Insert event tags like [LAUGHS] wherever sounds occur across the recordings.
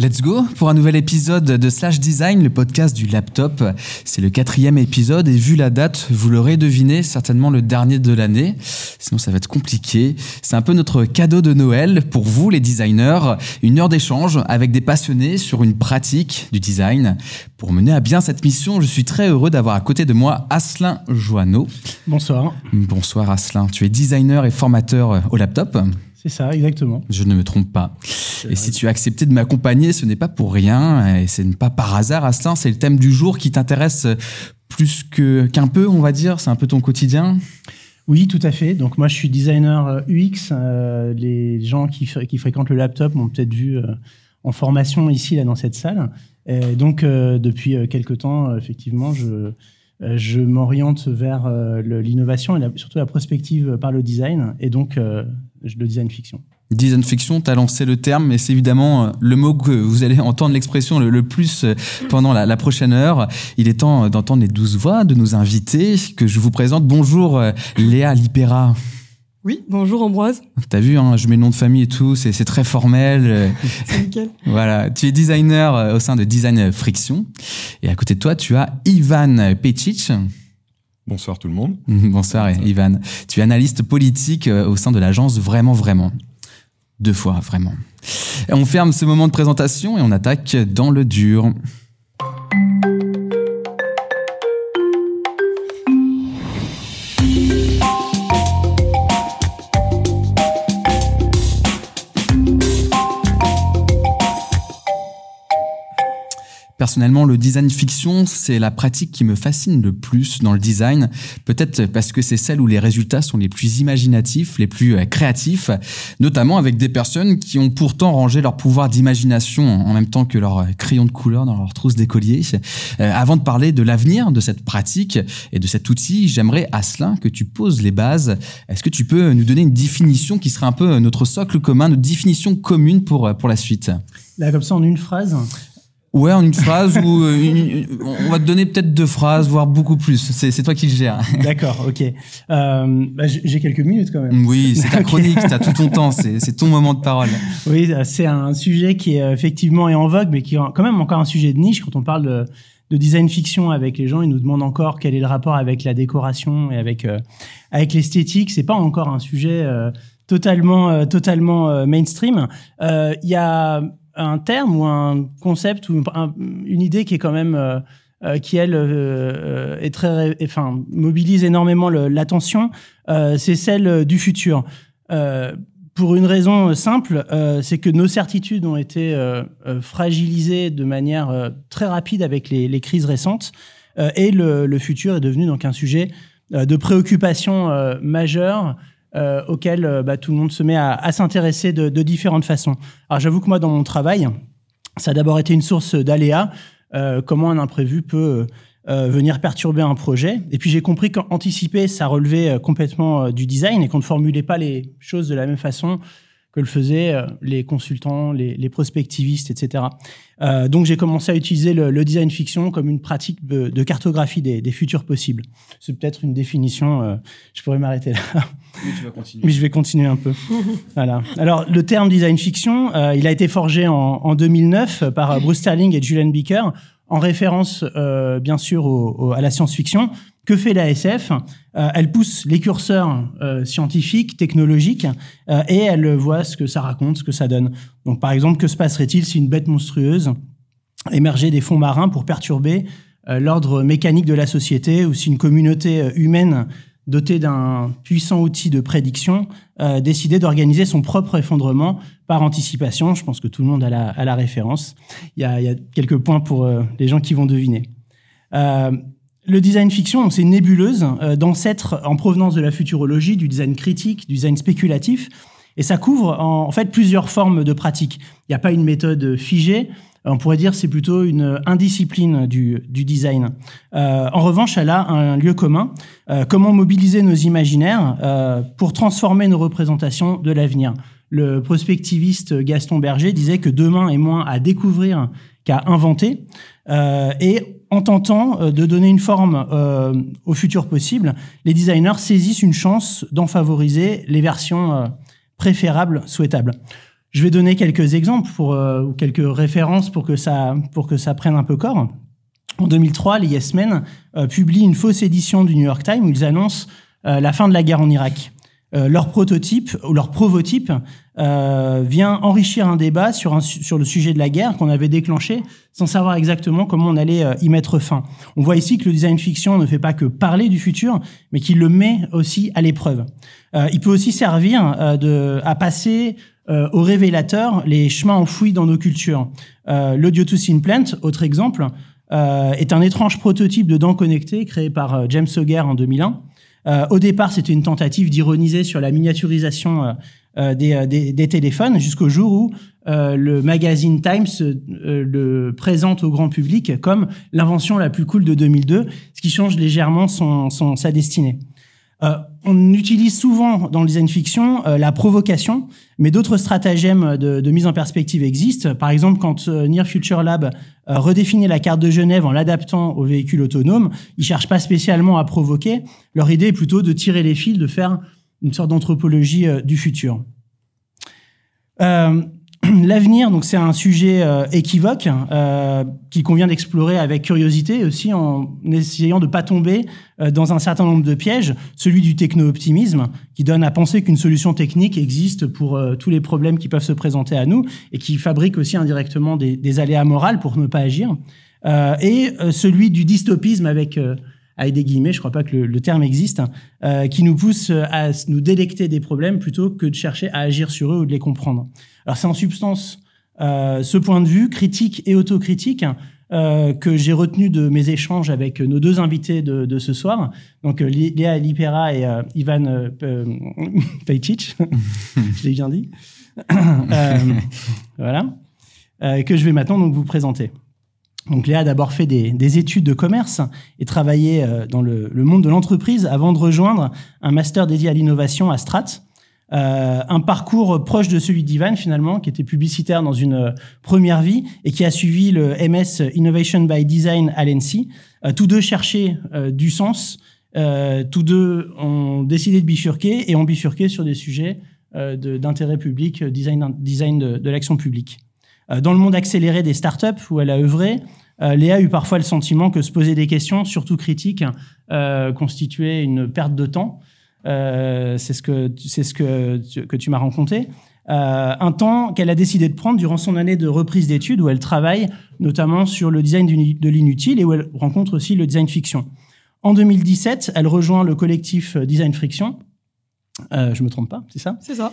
Let's go pour un nouvel épisode de Slash Design, le podcast du laptop. C'est le quatrième épisode et vu la date, vous l'aurez deviné, certainement le dernier de l'année. Sinon, ça va être compliqué. C'est un peu notre cadeau de Noël pour vous, les designers. Une heure d'échange avec des passionnés sur une pratique du design. Pour mener à bien cette mission, je suis très heureux d'avoir à côté de moi Aslin Joanneau. Bonsoir. Bonsoir Aslin. Tu es designer et formateur au laptop. C'est ça, exactement. Je ne me trompe pas. Et si tu as accepté de m'accompagner, ce n'est pas pour rien, et ce n'est pas par hasard, Aslan, c'est le thème du jour qui t'intéresse plus que qu'un peu, on va dire, c'est un peu ton quotidien. Oui, tout à fait. Donc moi, je suis designer UX. Euh, les gens qui, qui fréquentent le laptop m'ont peut-être vu euh, en formation ici, là, dans cette salle. Et donc, euh, depuis quelques temps, effectivement, je, je m'oriente vers l'innovation et surtout la prospective par le design. Et donc, de design fiction. Design fiction, tu as lancé le terme, mais c'est évidemment euh, le mot que vous allez entendre l'expression le, plus euh, pendant la, prochaine heure. Il est temps euh, d'entendre les douze voix de nos invités que je vous présente. Bonjour Léa Lipera. Oui, bonjour Ambroise. T'as vu, hein, je mets le nom de famille et tout, c'est très formel. [LAUGHS] c'est nickel. Voilà, tu es designer au sein de Design Friction. Et à côté de toi, tu as Ivan Pecic. Bonsoir tout le monde. [LAUGHS] Bonsoir, Ivan. Tu es analyste politique euh, au sein de l'agence Vraiment Vraiment. Deux fois, vraiment. on ferme ce moment de présentation et on attaque dans le dur. Personnellement, le design fiction, c'est la pratique qui me fascine le plus dans le design. Peut-être parce que c'est celle où les résultats sont les plus imaginatifs, les plus euh, créatifs, notamment avec des personnes qui ont pourtant rangé leur pouvoir d'imagination en même temps que leur euh, crayon de couleur dans leur trousse d'écolier. Euh, avant de parler de l'avenir de cette pratique et de cet outil, j'aimerais, Aslin, que tu poses les bases. Est-ce que tu peux nous donner une définition qui serait un peu notre socle commun, notre définition commune pour, pour la suite? Là, comme ça, en une phrase Ouais, en une phrase ou euh, on va te donner peut-être deux phrases, voire beaucoup plus. C'est toi qui le gères. [LAUGHS] D'accord, ok. Euh, bah, J'ai quelques minutes quand même. Oui, c'est ta [LAUGHS] chronique, tu as tout ton temps, c'est ton moment de parole. Oui, c'est un sujet qui est effectivement est en vogue, mais qui est quand même encore un sujet de niche quand on parle de, de design fiction avec les gens. Ils nous demandent encore quel est le rapport avec la décoration et avec euh, avec l'esthétique. C'est pas encore un sujet euh, totalement euh, totalement mainstream. Il y a un terme ou un concept ou une idée qui est quand même euh, euh, qui elle euh, est très enfin mobilise énormément l'attention c'est celle du futur. Pour une raison simple c'est que nos certitudes ont été fragilisées de manière très rapide avec les, crises récentes et le, le, futur est devenu donc un sujet de préoccupation majeure euh, auquel euh, bah, tout le monde se met à, s'intéresser de, différentes façons. Alors j'avoue que moi, dans mon travail, ça a d'abord été une source d'aléas. Euh, comment un imprévu peut euh, venir perturber un projet. Et puis j'ai compris qu'anticiper, ça relevait complètement du design et qu'on ne formulait pas les choses de la même façon que le faisaient les consultants, les, prospectivistes, etc. Donc j'ai commencé à utiliser le, design fiction comme une pratique de, cartographie des, futurs possibles. C'est peut-être une définition, je pourrais m'arrêter là. Mais, tu vas continuer. Mais je vais continuer un peu. [LAUGHS] voilà. Alors le terme design fiction, euh, il a été forgé en, en 2009 par Bruce Sterling et Julian Beaker en référence euh, bien sûr au, au, à la science-fiction. Que fait la SF euh, Elle pousse les curseurs euh, scientifiques, technologiques, euh, et elle voit ce que ça raconte, ce que ça donne. Donc par exemple, que se passerait-il si une bête monstrueuse émergeait des fonds marins pour perturber l'ordre mécanique de la société, ou si une communauté humaine dotée d'un puissant outil de prédiction décidait d'organiser son propre effondrement par anticipation. Je pense que tout le monde a la, référence. Il y, a, quelques points pour les gens qui vont deviner. Euh, le design fiction, c'est une nébuleuse euh, d'ancêtres en provenance de la futurologie, du design critique, du design spéculatif, et ça couvre en, en fait plusieurs formes de pratiques. Il n'y a pas une méthode figée, on pourrait dire c'est plutôt une indiscipline du, du design. Euh, en revanche, elle a un lieu commun. Euh, comment mobiliser nos imaginaires euh, pour transformer nos représentations de l'avenir? Le prospectiviste Gaston Berger disait que demain est moins à découvrir qu'à inventer. Euh, et en tentant euh, de donner une forme euh, au futur possible, les designers saisissent une chance d'en favoriser les versions euh, préférables, souhaitables. Je vais donner quelques exemples pour, ou quelques références pour que, ça, pour que ça prenne un peu corps. En 2003, les Yes Men publient une fausse édition du New York Times où ils annoncent la fin de la guerre en Irak. Euh, leur prototype ou leur provotype euh, vient enrichir un débat sur, un, sur le sujet de la guerre qu'on avait déclenché sans savoir exactement comment on allait euh, y mettre fin. On voit ici que le design fiction ne fait pas que parler du futur, mais qu'il le met aussi à l'épreuve. Euh, il peut aussi servir euh, de, à passer au révélateur les chemins enfouis dans nos cultures. L'Audio to Plant, autre exemple, est un étrange prototype de dents connectées créé par James Sauger en 2001. Euh, au départ, c'était une tentative d'ironiser sur la miniaturisation euh, euh, des, des, téléphones, jusqu'au jour où le magazine Times le présente au grand public comme l'invention la plus cool de 2002, ce qui change légèrement son, son sa destinée. Euh, on utilise souvent dans le design fiction euh, la provocation, mais d'autres stratagèmes de, mise en perspective existent. Par exemple, quand euh, Near Future Lab redéfinit la carte de Genève en l'adaptant aux véhicules autonomes, ils cherchent pas spécialement à provoquer. Leur idée est plutôt de tirer les fils, de faire une sorte d'anthropologie du futur. [CLEARS THROAT] L'avenir, donc c'est un sujet euh, équivoque euh, qui convient d'explorer avec curiosité aussi en essayant de pas tomber euh, dans un certain nombre de pièges, celui du techno-optimisme qui donne à penser qu'une solution technique existe pour tous les problèmes qui peuvent se présenter à nous et qui fabrique aussi indirectement des, des aléas moraux pour ne pas agir, et celui du dystopisme avec avec des guillemets, je crois pas que le, le terme existe, hein, qui nous pousse à nous délecter des problèmes plutôt que de chercher à agir sur eux ou de les comprendre. Alors c'est en substance euh, ce point de vue critique et autocritique euh, que j'ai retenu de mes échanges avec nos deux invités de, ce soir, donc euh, Léa Lipera et euh, Ivan euh, [LAUGHS] Pejcic, je l'ai bien dit, [COUGHS] voilà, que je vais maintenant donc vous présenter. Donc Léa a d'abord fait des, des, études de commerce et travaillé dans le, le monde de l'entreprise avant de rejoindre un master dédié à l'innovation à Strat, euh, un parcours proche de celui d'Ivan finalement, qui était publicitaire dans une euh, première vie et qui a suivi le MS Innovation by Design à l'ENSI. Euh, tous deux cherchaient du sens, tous deux ont décidé de bifurquer et ont bifurqué sur des sujets d'intérêt public, design, design de, de l'action publique. dans le monde accéléré des startups où elle a œuvré, Léa a eu parfois le sentiment que se poser des questions, surtout critiques, constituait une perte de temps. Euh, c'est ce que c'est ce que tu, que tu m'as rencontré. Euh, un temps qu'elle a décidé de prendre durant son année de reprise d'études où elle travaille notamment sur le design de l'inutile et où elle rencontre aussi le design fiction. En 2017, elle rejoint le collectif Design Friction. Euh, je me trompe pas, c'est ça? C'est ça.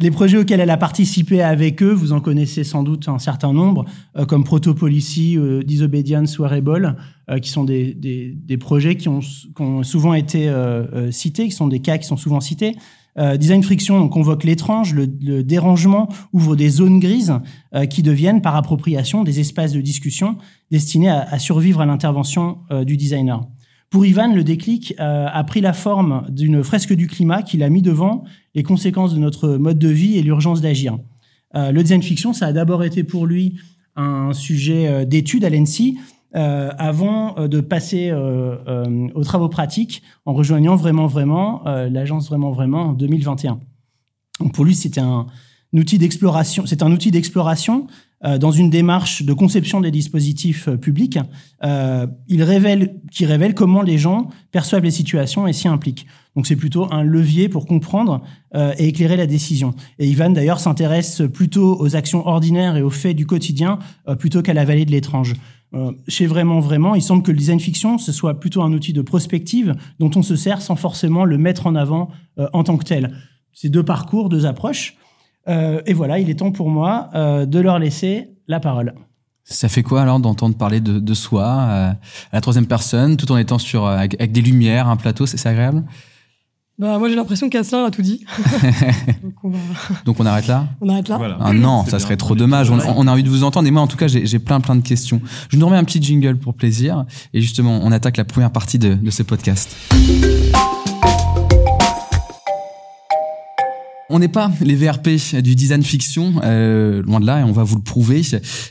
Les projets auxquels elle a participé avec eux, vous en connaissez sans doute un certain nombre, euh, comme Protopolicy, euh, Disobedience ou euh, qui sont des, des, des, projets qui ont, qui ont souvent été euh, cités, qui sont des cas qui sont souvent cités. Design Friction on convoque l'étrange, le, le, dérangement, ouvre des zones grises qui deviennent, par appropriation, des espaces de discussion destinés à, à survivre à l'intervention du designer. Pour Ivan, le déclic euh, a pris la forme d'une fresque du climat qu'il a mis devant les conséquences de notre mode de vie et l'urgence d'agir. Euh, le design fiction, ça a d'abord été pour lui un sujet euh, d'étude à l'ENSI, avant de passer aux travaux pratiques en rejoignant vraiment, vraiment l'agence vraiment, vraiment en 2021. Donc pour lui, c'était un outil d'exploration. C'est un outil d'exploration euh, dans une démarche de conception des dispositifs euh, publics, euh, il révèle, qui révèle comment les gens perçoivent les situations et s'y impliquent. Donc c'est plutôt un levier pour comprendre euh, et éclairer la décision. Et Ivan d'ailleurs s'intéresse plutôt aux actions ordinaires et aux faits du quotidien euh, plutôt qu'à la vallée de l'étrange. Euh, chez vraiment vraiment, il semble que le design fiction ce soit plutôt un outil de prospective dont on se sert sans forcément le mettre en avant en tant que tel. C'est deux parcours, deux approches. Euh, et voilà, il est temps pour moi euh, de leur laisser la parole. Ça fait quoi alors d'entendre parler de, de soi euh, à la troisième personne, tout en étant sur avec, avec des lumières, un plateau, c'est agréable? Bah, moi j'ai l'impression qu'Asselin a tout dit. [LAUGHS] Donc, on va... [LAUGHS] Donc, on arrête là? On arrête là? Voilà. ah, Non, ça serait trop dommage. On, on, a envie de vous entendre et moi en tout cas j'ai plein plein de questions. Je nous remets un petit jingle pour plaisir et justement on attaque la première partie de, de ce podcast. On n'est pas les VRP du design fiction, euh, loin de là, et on va vous le prouver,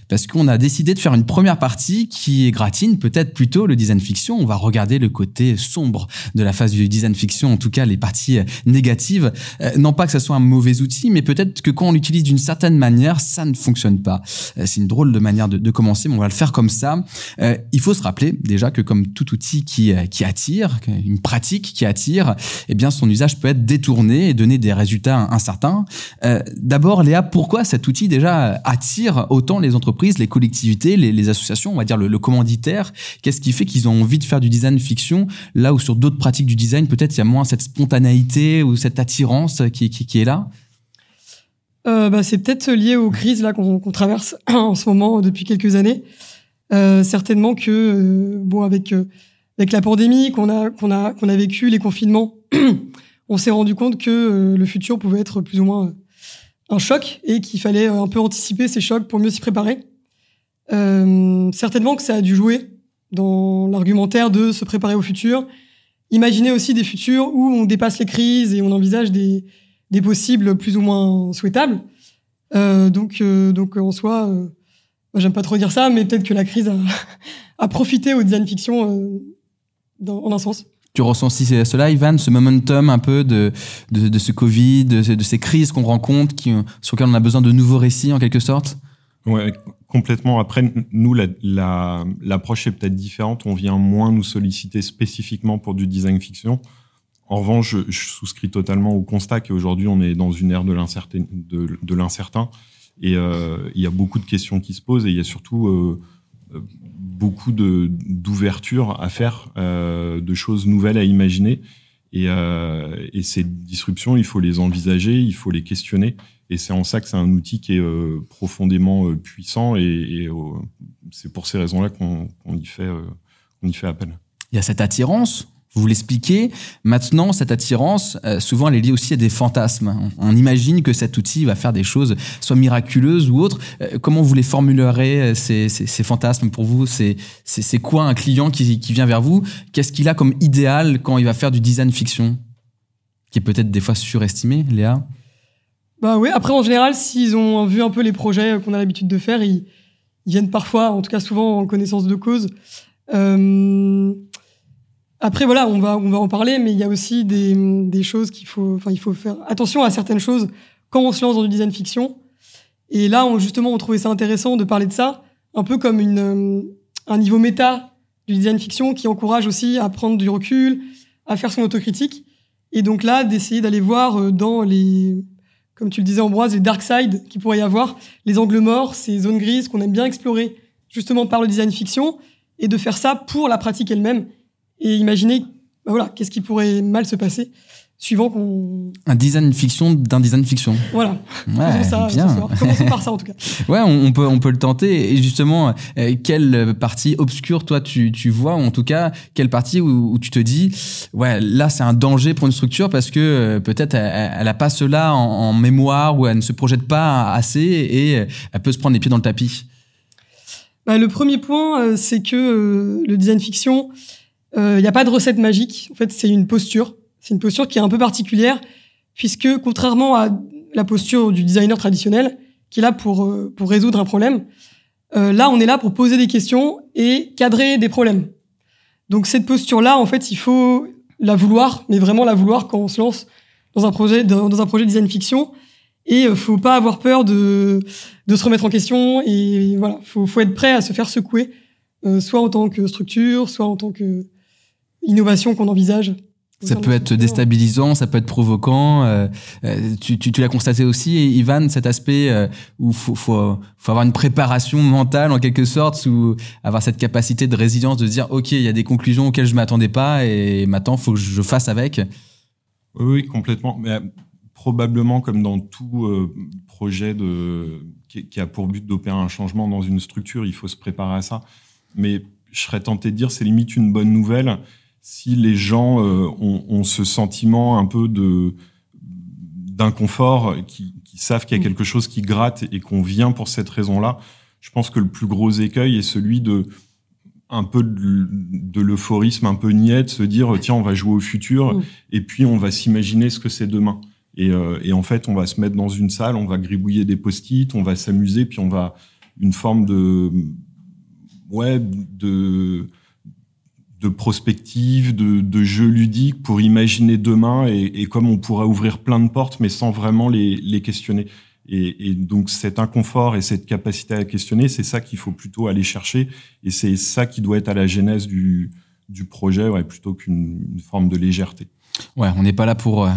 parce qu'on a décidé de faire une première partie qui gratine, peut-être plutôt le design fiction. On va regarder le côté sombre de la phase du design fiction, en tout cas les parties négatives. Euh, non pas que ça soit un mauvais outil, mais peut-être que quand on l'utilise d'une certaine manière, ça ne fonctionne pas. Euh, c'est une drôle de manière de, commencer, mais on va le faire comme ça. Euh, il faut se rappeler déjà que comme tout outil qui, qui attire, une pratique qui attire, eh bien son usage peut être détourné et donner des résultats Euh, D'abord, Léa, pourquoi cet outil déjà attire autant les entreprises, les collectivités, les, associations, on va dire le, commanditaire? Qu'est-ce qui fait qu'ils ont envie de faire du design fiction? Là où sur d'autres pratiques du design, peut-être il y a moins cette spontanéité ou cette attirance qui, est là? Euh, bah, C'est peut-être lié aux crises là qu'on qu traverse [CLEARS THROAT] en ce moment depuis quelques années. Euh, certainement que bon avec avec la pandémie qu'on a qu'on a qu'on a vécu les confinements [CLEARS THROAT] on s'est rendu compte que euh, le futur pouvait être plus ou moins euh, un choc et qu'il fallait euh, un peu anticiper ces chocs pour mieux s'y préparer. Certainement que ça a dû jouer dans l'argumentaire de se préparer au futur. Imaginer aussi des futurs où on dépasse les crises et on envisage des, possibles plus ou moins souhaitables. Donc, donc en soi, j'aime pas trop dire ça, mais peut-être que la crise a, [LAUGHS] profité au design fiction en un sens. Tu ressens aussi cela, Ivan, ce momentum un peu de, de, ce Covid, de, ces crises qu'on rencontre, sur lesquelles on a besoin de nouveaux récits en quelque sorte? Ouais, complètement. Après, nous, l'approche la, la, est peut-être différente. On vient moins nous solliciter spécifiquement pour du design fiction. En revanche, je, souscris totalement au constat qu'aujourd'hui, on est dans une ère de l'incertain. Et euh, il y a beaucoup de questions qui se posent et il y a surtout euh, beaucoup d'ouverture à faire, euh, de choses nouvelles à imaginer. Et, euh, et, ces disruptions, il faut les envisager, il faut les questionner. Et c'est en ça que c'est un outil qui est euh, profondément puissant. Et, c'est pour ces raisons-là qu'on qu y, fait, on y fait appel. Il y a cette attirance vous l'expliquez. Maintenant, cette attirance, euh, souvent, elle est liée aussi à des fantasmes. On, imagine que cet outil va faire des choses, soit miraculeuses ou autres. Euh, comment vous les formulerez, euh, ces, ces, fantasmes pour vous? C'est quoi un client qui, qui vient vers vous? Qu'est-ce qu'il a comme idéal quand il va faire du design fiction? Qui est peut-être des fois surestimé, Léa? Bah oui, après, en général, s'ils ont vu un peu les projets qu'on a l'habitude de faire, ils, viennent parfois, en tout cas souvent en connaissance de cause. Après voilà, on va on va en parler, mais il y a aussi des, des choses qu'il faut, enfin il faut faire attention à certaines choses quand on se lance dans du design fiction. Et là, on, justement, on trouvait ça intéressant de parler de ça, un peu comme une un niveau méta du design fiction qui encourage aussi à prendre du recul, à faire son autocritique. Et donc là, d'essayer d'aller voir euh, dans les, comme tu le disais Ambroise, les dark side qui pourrait y avoir, les angles morts, ces zones grises qu'on aime bien explorer justement par le design fiction, et de faire ça pour la pratique elle-même et imaginer, bah voilà, qu'est-ce qui pourrait mal se passer suivant qu'on... Un design fiction d'un design fiction. Voilà. Ouais, ça, bien. Commençons par ça en tout cas. [LAUGHS] Ouais, on, on, peut, on peut le tenter. Et justement, euh, quelle partie obscure toi tu, tu vois, ou en tout cas, quelle partie où, où tu te dis, ouais, là c'est un danger pour une structure parce que euh, peut-être elle, elle a pas cela en, en, mémoire ou elle ne se projette pas assez et euh, elle peut se prendre les pieds dans le tapis. Bah, le premier point, c'est que le design fiction, il euh, n'y a pas de recette magique. En fait, c'est une posture. C'est une posture qui est un peu particulière, puisque contrairement à la posture du designer traditionnel, qui est là pour, euh, pour résoudre un problème, euh, là, on est là pour poser des questions et cadrer des problèmes. Donc cette posture-là, en fait, il faut la vouloir, mais vraiment la vouloir quand on se lance dans un projet, dans, un projet de design fiction. Et euh, faut pas avoir peur de, de se remettre en question. Et voilà, faut, faut être prêt à se faire secouer, euh, soit en tant que structure, soit en tant que innovation qu'on envisage. Ça peut être déstabilisant, ça peut être provoquant. Euh, tu, tu, tu l'as constaté aussi, Ivan, cet aspect euh, où faut, faut, faut avoir une préparation mentale en quelque sorte, ou avoir cette capacité de résilience de dire ok, il y a des conclusions auxquelles je m'attendais pas et maintenant faut que je fasse avec. Oui, oui complètement. Mais probablement comme dans tout euh, projet de qui, qui, a pour but d'opérer un changement dans une structure, il faut se préparer à ça. Mais je serais tenté de dire c'est limite une bonne nouvelle si les gens euh, ont, ont, ce sentiment un peu de d'inconfort, qui, qui, savent qu'il y a quelque chose qui gratte et qu'on vient pour cette raison-là, je pense que le plus gros écueil est celui de un peu de, de l'euphorisme un peu niais, de se dire tiens on va jouer au futur mmh. et puis on va s'imaginer ce que c'est demain. Et, euh, et, en fait, on va se mettre dans une salle, on va gribouiller des post-it, on va s'amuser, puis on va une forme de ouais de de prospective, de, de jeu ludique pour imaginer demain et, et, comme on pourra ouvrir plein de portes, mais sans vraiment les, les questionner. Et, et, donc cet inconfort et cette capacité à questionner, c'est ça qu'il faut plutôt aller chercher, et c'est ça qui doit être à la genèse du, du projet, ouais, plutôt qu'une forme de légèreté. Ouais, on n'est pas là pour euh,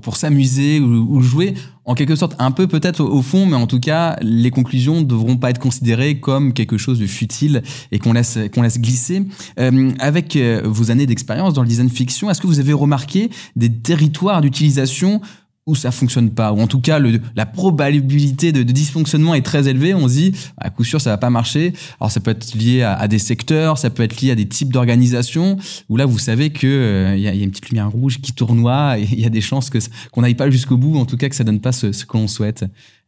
pour, s'amuser ou, jouer, en quelque sorte un peu peut-être au, fond, mais en tout cas, les conclusions devront pas être considérées comme quelque chose de futile et qu'on laisse, laisse glisser. Euh, avec euh, vos années d'expérience dans le design fiction, est-ce que vous avez remarqué des territoires d'utilisation où ça fonctionne pas, ou en tout cas le, la probabilité de, de, dysfonctionnement est très élevée, on se dit à coup sûr ça va pas marcher. Alors ça peut être lié à, à des secteurs, ça peut être lié à des types d'organisations, où là vous savez que il euh, y, a, y, a, une petite lumière rouge qui tournoie [LAUGHS] et il y a des chances que qu'on n'aille pas jusqu'au bout, en tout cas que ça donne pas ce, ce que l'on souhaite.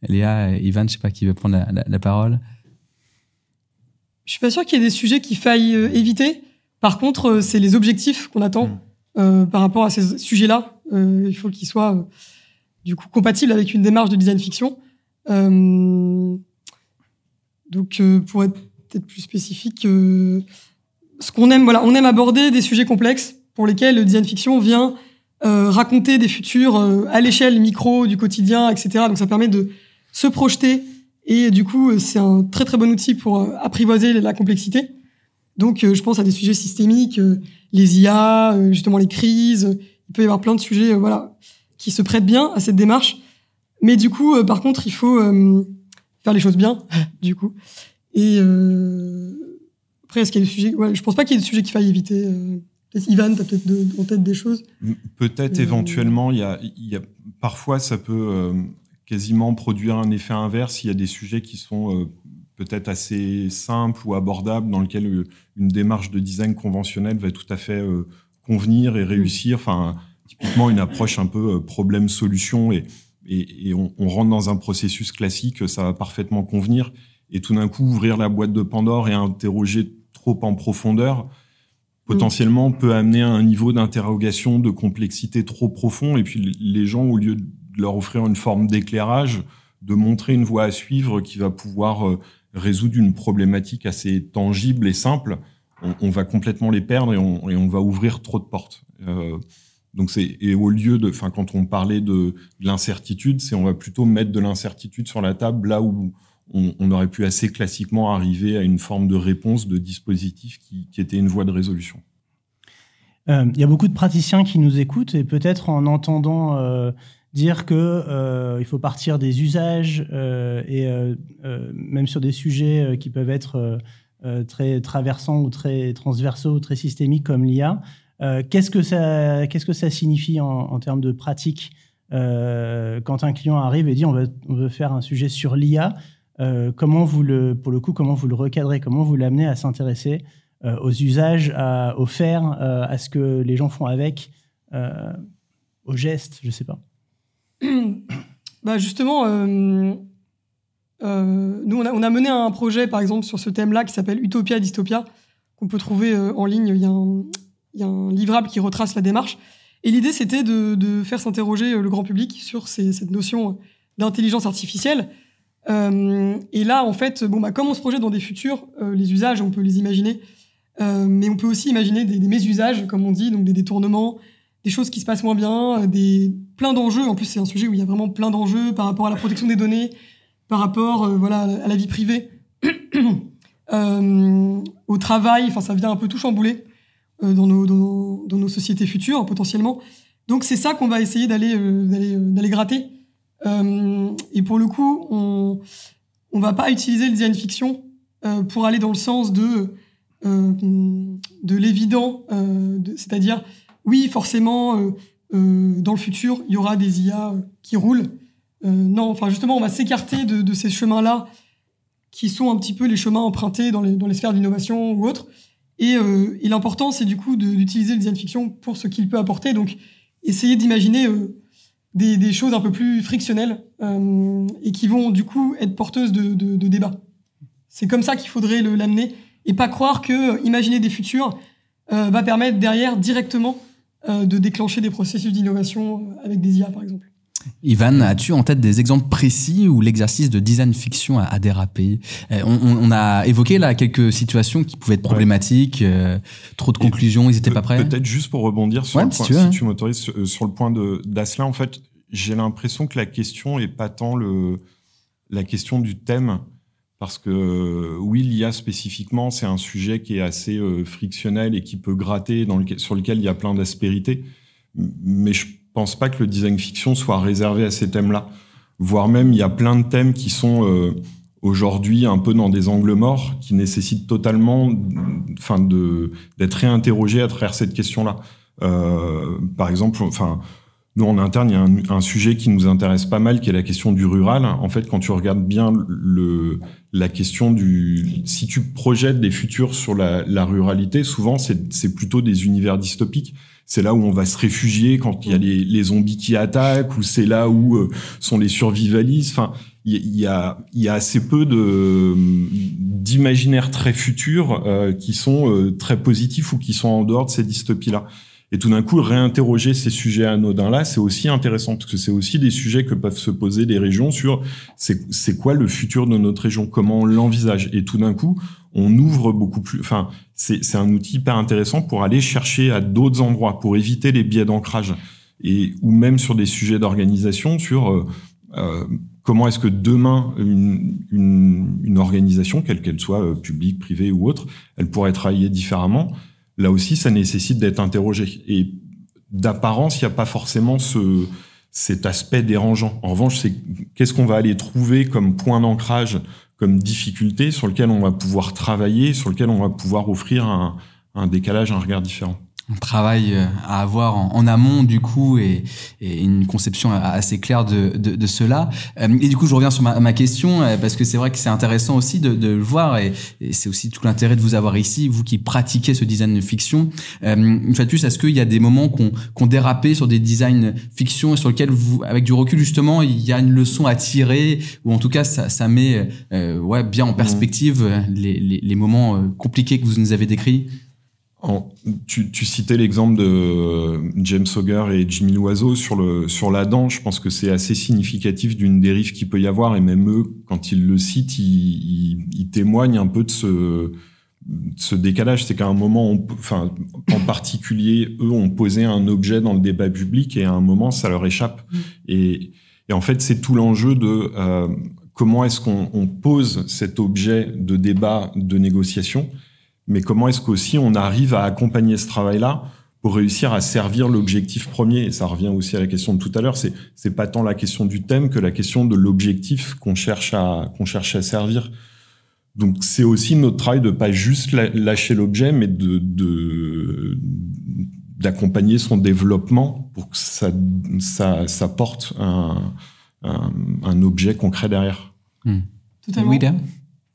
Léa, Ivan, je sais pas qui veut prendre la, la, la parole. Je suis pas sûr qu'il y ait des sujets qu'il faille euh, éviter. Par contre, euh, c'est les objectifs qu'on attend mmh. euh, par rapport à ces sujets-là. il faut qu'ils soient du coup compatible avec une démarche de design fiction. Euh, donc, euh, pour être peut-être plus spécifique, euh, ce qu'on aime, voilà, on aime aborder des sujets complexes pour lesquels le design fiction vient raconter des futurs à l'échelle micro du quotidien, etc. Donc, ça permet de se projeter et du coup, c'est un très très bon outil pour apprivoiser la complexité. Donc, je pense à des sujets systémiques, les IA, justement les crises. Il peut y avoir plein de sujets, voilà qui se prête bien à cette démarche. Mais du coup, euh, par contre, il faut euh, faire les choses bien, [LAUGHS] du coup. Et euh, après, est-ce qu'il y a des sujets? Ouais, Je pense pas qu'il y ait des sujets qu'il faille éviter. Ivan, tu as peut-être en tête des choses? Peut-être éventuellement, il y a, y a, parfois ça peut quasiment produire un effet inverse. Il y a des sujets qui sont peut-être assez simples ou abordables, dans lesquels une démarche de design conventionnelle va tout à fait convenir et réussir. Enfin, typiquement une approche un peu euh, problème-solution et, et, et on, on, rentre dans un processus classique, ça va parfaitement convenir. Et tout d'un coup, ouvrir la boîte de Pandore et interroger trop en profondeur, potentiellement peut amener à un niveau d'interrogation, de complexité trop profond. Et puis les gens, au lieu de leur offrir une forme d'éclairage, de montrer une voie à suivre qui va pouvoir euh, résoudre une problématique assez tangible et simple, on, on va complètement les perdre et on, et on, va ouvrir trop de portes. Euh, donc c'est et au lieu de, enfin quand on parlait de, de l'incertitude, c'est on va plutôt mettre de l'incertitude sur la table là où on, aurait pu assez classiquement arriver à une forme de réponse de dispositif qui, était une voie de résolution. Il euh, y a beaucoup de praticiens qui nous écoutent et peut-être en entendant euh, dire que euh, il faut partir des usages et même sur des sujets qui peuvent être très traversants ou très transversaux ou très systémiques comme l'IA. Euh, qu'est-ce que ça, signifie en, termes de pratique euh, quand un client arrive et dit on veut, faire un sujet sur l'IA euh, Comment vous le, pour le coup, comment vous le recadrez Comment vous l'amenez à s'intéresser aux usages, à, au faire, à ce que les gens font avec, aux gestes, je sais pas. [COUGHS] Bah justement, nous on a, on a, mené un projet par exemple sur ce thème-là qui s'appelle Utopia Dystopia qu'on peut trouver en ligne. Il y a un, il y a un livrable qui retrace la démarche. Et l'idée, c'était de, faire s'interroger euh, le grand public sur cette notion d'intelligence artificielle. Euh, et là, en fait, bon, bah, comme on se projette dans des futurs, euh, les usages, on peut les imaginer. Euh, mais on peut aussi imaginer des, des mésusages, comme on dit, donc des détournements, des choses qui se passent moins bien, des plein d'enjeux. En plus, c'est un sujet où il y a vraiment plein d'enjeux par rapport à la protection des données, par rapport, euh, voilà, à la vie privée, [COUGHS] au travail. Enfin, ça vient un peu tout chambouler. Euh, dans, nos, dans, nos, sociétés futures potentiellement. Donc c'est ça qu'on va essayer d'aller euh, euh, d'aller gratter. et pour le coup, on on va pas utiliser le design fiction pour aller dans le sens de de l'évident, c'est-à-dire oui forcément dans le futur il y aura des IA qui roulent. non, enfin justement on va s'écarter de, de ces chemins-là qui sont un petit peu les chemins empruntés dans les, dans les sphères d'innovation ou autres et, euh, l'important, c'est du coup d'utiliser le design fiction pour ce qu'il peut apporter. Donc, essayer d'imaginer euh, des, choses un peu plus frictionnelles euh, et qui vont du coup être porteuses de, de, de débats. C'est comme ça qu'il faudrait l'amener et pas croire que imaginer des futurs va permettre derrière directement de déclencher des processus d'innovation avec des IA, par exemple. Ivan, as-tu en tête des exemples précis où l'exercice de design fiction a, dérapé euh, on, a évoqué là quelques situations qui pouvaient être problématiques, euh, trop de conclusions, ils étaient pas prêts? Peut-être juste pour rebondir sur le point, si, tu, m'autorises euh, sur, le point d'Asselin, en fait, j'ai l'impression que la question est pas tant le la question du thème, parce que oui, l'IA spécifiquement, c'est un sujet qui est assez frictionnel et qui peut gratter, dans sur lequel il y a plein d'aspérités. Mais je pense pas que le design fiction soit réservé à ces thèmes-là. Voire même, il y a plein de thèmes qui sont euh, aujourd'hui un peu dans des angles morts, qui nécessitent totalement, enfin, d'être réinterrogés à travers cette question-là. Euh, par exemple, enfin, nous en interne, il y a un, sujet qui nous intéresse pas mal, qui est la question du rural. En fait, quand tu regardes bien le la question du si tu projettes des futurs sur la ruralité, souvent c'est plutôt des univers dystopiques c'est là où on va se réfugier quand il y a les, les zombies qui attaquent, ou c'est là où euh, sont les survivalistes. Enfin, il y, a, y a assez peu de d'imaginaires très futurs euh, qui sont euh, très positifs ou qui sont en dehors de ces dystopies-là. Et tout d'un coup, réinterroger ces sujets anodins-là, c'est aussi intéressant parce que c'est aussi des sujets que peuvent se poser des régions sur c'est quoi le futur de notre région, comment on l'envisage. Et tout d'un coup, on ouvre beaucoup plus. Enfin, c'est un outil hyper intéressant pour aller chercher à d'autres endroits, pour éviter les biais d'ancrage et ou même sur des sujets d'organisation, sur euh, euh comment est-ce que demain une, une, une organisation, quelle qu'elle soit, euh, publique, privée ou autre, elle pourrait travailler différemment là aussi, ça nécessite d'être interrogé. Et d'apparence, il n'y a pas forcément ce, cet aspect dérangeant. En revanche, c'est qu'est-ce qu'on va aller trouver comme point d'ancrage, comme difficulté sur lequel on va pouvoir travailler, sur lequel on va pouvoir offrir un, un décalage, un regard différent un travail euh, à avoir en, amont du coup et, et, une conception assez claire de, de, de, cela. Euh, et du coup, je reviens sur ma, ma question euh, parce que c'est vrai que c'est intéressant aussi de, de le voir et, et c'est aussi tout l'intérêt de vous avoir ici, vous qui pratiquez ce design de fiction. une fois de plus, est-ce qu'il y a des moments qu'on qu'on dérapé sur des designs fiction et sur lesquels vous, avec du recul justement, il y a une leçon à tirer ou en tout cas ça, ça met ouais bien en perspective les, les, les moments compliqués que vous nous avez décrits? Tu, tu, citais l'exemple de euh, James Auger et Jimmy Loiseau sur, le, sur la dent. Je pense que c'est assez significatif d'une dérive qu'il peut y avoir. Et même eux, quand ils le citent, ils, ils, témoignent un peu de ce, ce décalage. C'est qu'à un moment, on, enfin, en particulier, eux ont posé un objet dans le débat public et à un moment, ça leur échappe. Mm. Et, et en fait, c'est tout l'enjeu de euh, comment est-ce qu'on on pose cet objet de débat, de négociation mais comment est-ce qu'aussi on arrive à accompagner ce travail-là pour réussir à servir l'objectif premier? Et ça revient aussi à la question de tout à l'heure. C'est c'est pas tant la question du thème que la question de l'objectif qu'on cherche à qu'on cherche à servir. Donc c'est aussi notre travail de pas juste lâcher l'objet, mais de, d'accompagner son développement pour que ça ça, ça porte un, un, objet concret derrière. Hmm. Totalement.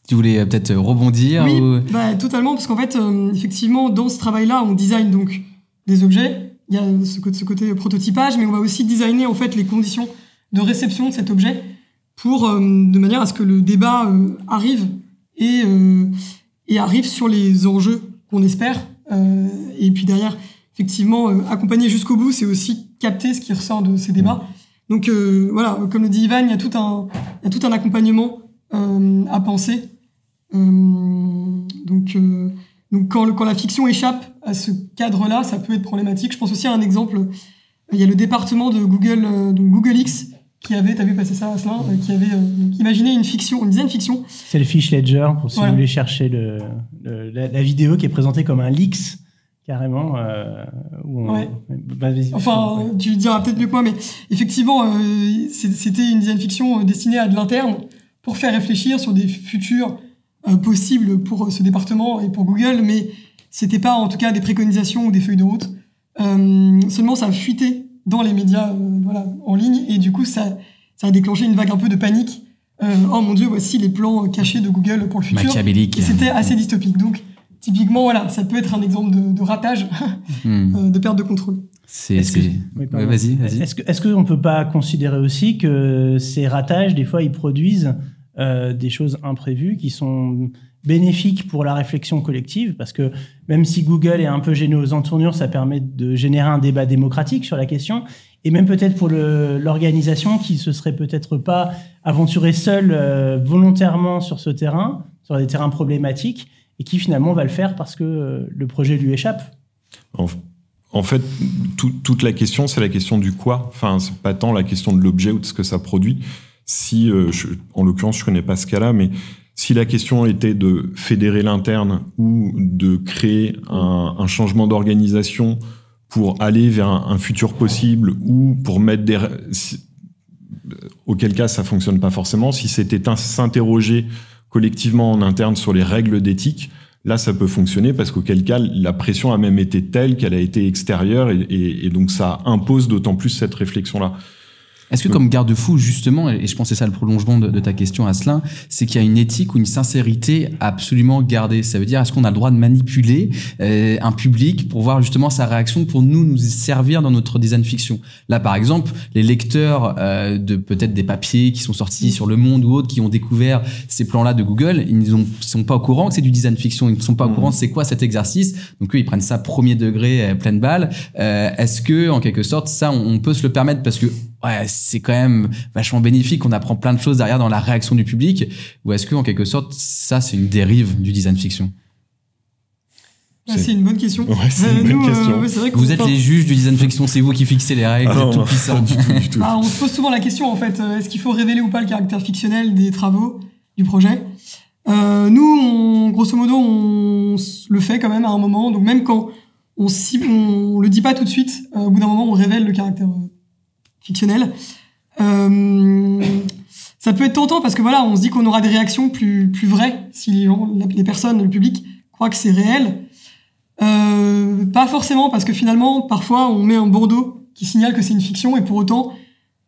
Tu voulais euh, peut-être rebondir Oui, bah, totalement, parce qu'en fait, euh, effectivement, dans ce travail-là, on design donc des objets. Il y a ce, ce, côté prototypage, mais on va aussi designer en fait les conditions de réception de cet objet pour euh, de manière à ce que le débat arrive et, et arrive sur les enjeux qu'on espère. et puis derrière, effectivement, accompagner jusqu'au bout, c'est aussi capter ce qui ressort de ces débats. Donc voilà, comme le dit Ivan, il y a tout un, il y a tout un accompagnement à penser euh, donc, euh, donc quand, quand la fiction échappe à ce cadre-là, ça peut être problématique. Je pense aussi à un exemple. Il y a le département de Google, euh, donc Google X, qui avait, t'as vu passer ça, Asselin, qui avait imaginé une fiction, une dizaine fiction. C'est le Fish Ledger, pour si vous voulez chercher le, la, vidéo qui est présentée comme un leaks, carrément. Euh, ouais. bah, enfin, tu diras peut-être mieux que moi, mais effectivement, c'était une design fiction destinée à de l'interne pour faire réfléchir sur des futurs euh, possible pour ce département et pour Google, mais c'était pas en tout cas des préconisations ou des feuilles de route. Euh, seulement, ça a fuité dans les médias euh, voilà, en ligne et du coup, ça, ça a déclenché une vague un peu de panique. Euh, oh mon dieu, voici les plans cachés de Google pour le futur. Machiavélique. Et c'était assez dystopique. Donc, typiquement, voilà, ça peut être un exemple de, de ratage, [LAUGHS] hmm. de perte de contrôle. C'est, c'est... vas-y, vas-y. Est-ce que, est-ce qu'on peut pas considérer aussi que ces ratages, des fois, ils produisent des choses imprévues qui sont bénéfiques pour la réflexion collective, parce que même si Google est un peu gêné aux entournures, ça permet de générer un débat démocratique sur la question. et même peut-être pour l'organisation qui se serait peut-être pas aventurée seule euh, volontairement sur ce terrain, sur des terrains problématiques, et qui finalement va le faire parce que euh, le projet lui échappe. En, fait, toute la question, c'est la question du quoi. Enfin, c'est pas tant la question de l'objet ou de ce que ça produit. Si, euh, en l'occurrence, je connais pas ce cas-là, mais si la question était de fédérer l'interne ou de créer un, un changement d'organisation pour aller vers un, futur possible ou pour mettre des... auquel cas ça fonctionne pas forcément. Si c'était s'interroger collectivement en interne sur les règles d'éthique, là ça peut fonctionner parce qu'auquel cas la pression a même été telle qu'elle a été extérieure et, et donc ça impose d'autant plus cette réflexion-là. Est-ce que comme garde-fou, justement, et je pense que c'est ça le prolongement de, ta question, Asselin, c'est qu'il y a une éthique ou une sincérité absolument gardée Ça veut dire, est-ce qu'on a le droit de manipuler euh, un public pour voir justement sa réaction, pour nous, nous servir dans notre design fiction? Là, par exemple, les lecteurs euh, de peut-être des papiers qui sont sortis sur Le Monde ou autres, qui ont découvert ces plans-là de Google, ils ne sont pas au courant que c'est du design fiction, ils ne sont pas au mmh. courant c'est quoi cet exercice, donc eux, ils prennent ça premier degré, euh, pleine balle. Euh, est-ce que, en quelque sorte, ça, on, on peut se le permettre? Parce que ouais, c'est quand même vachement bénéfique, on apprend plein de choses derrière dans la réaction du public, ou est-ce que en quelque sorte ça c'est une dérive du design fiction? Ah, c'est une bonne question. c'est une bonne question. Euh, vous êtes les juges du design fiction, c'est vous qui fixez les règles, ah, tout puissant. [LAUGHS] du tout, du tout. Ah, on se pose souvent la question en fait, euh, est-ce qu'il faut révéler ou pas le caractère fictionnel des travaux du projet? Euh, Nous, on, grosso modo, on le fait quand même à un moment. Donc même quand on, on, le dit pas tout de suite, au bout d'un moment, on révèle le caractère fictionnel. Euh, ça peut être tentant parce que voilà, on se dit qu'on aura des réactions plus plus vraies si les, gens, les personnes, le public croient que c'est réel. Euh, pas forcément parce que finalement, parfois, on met un bandeau qui signale que c'est une fiction et pour autant,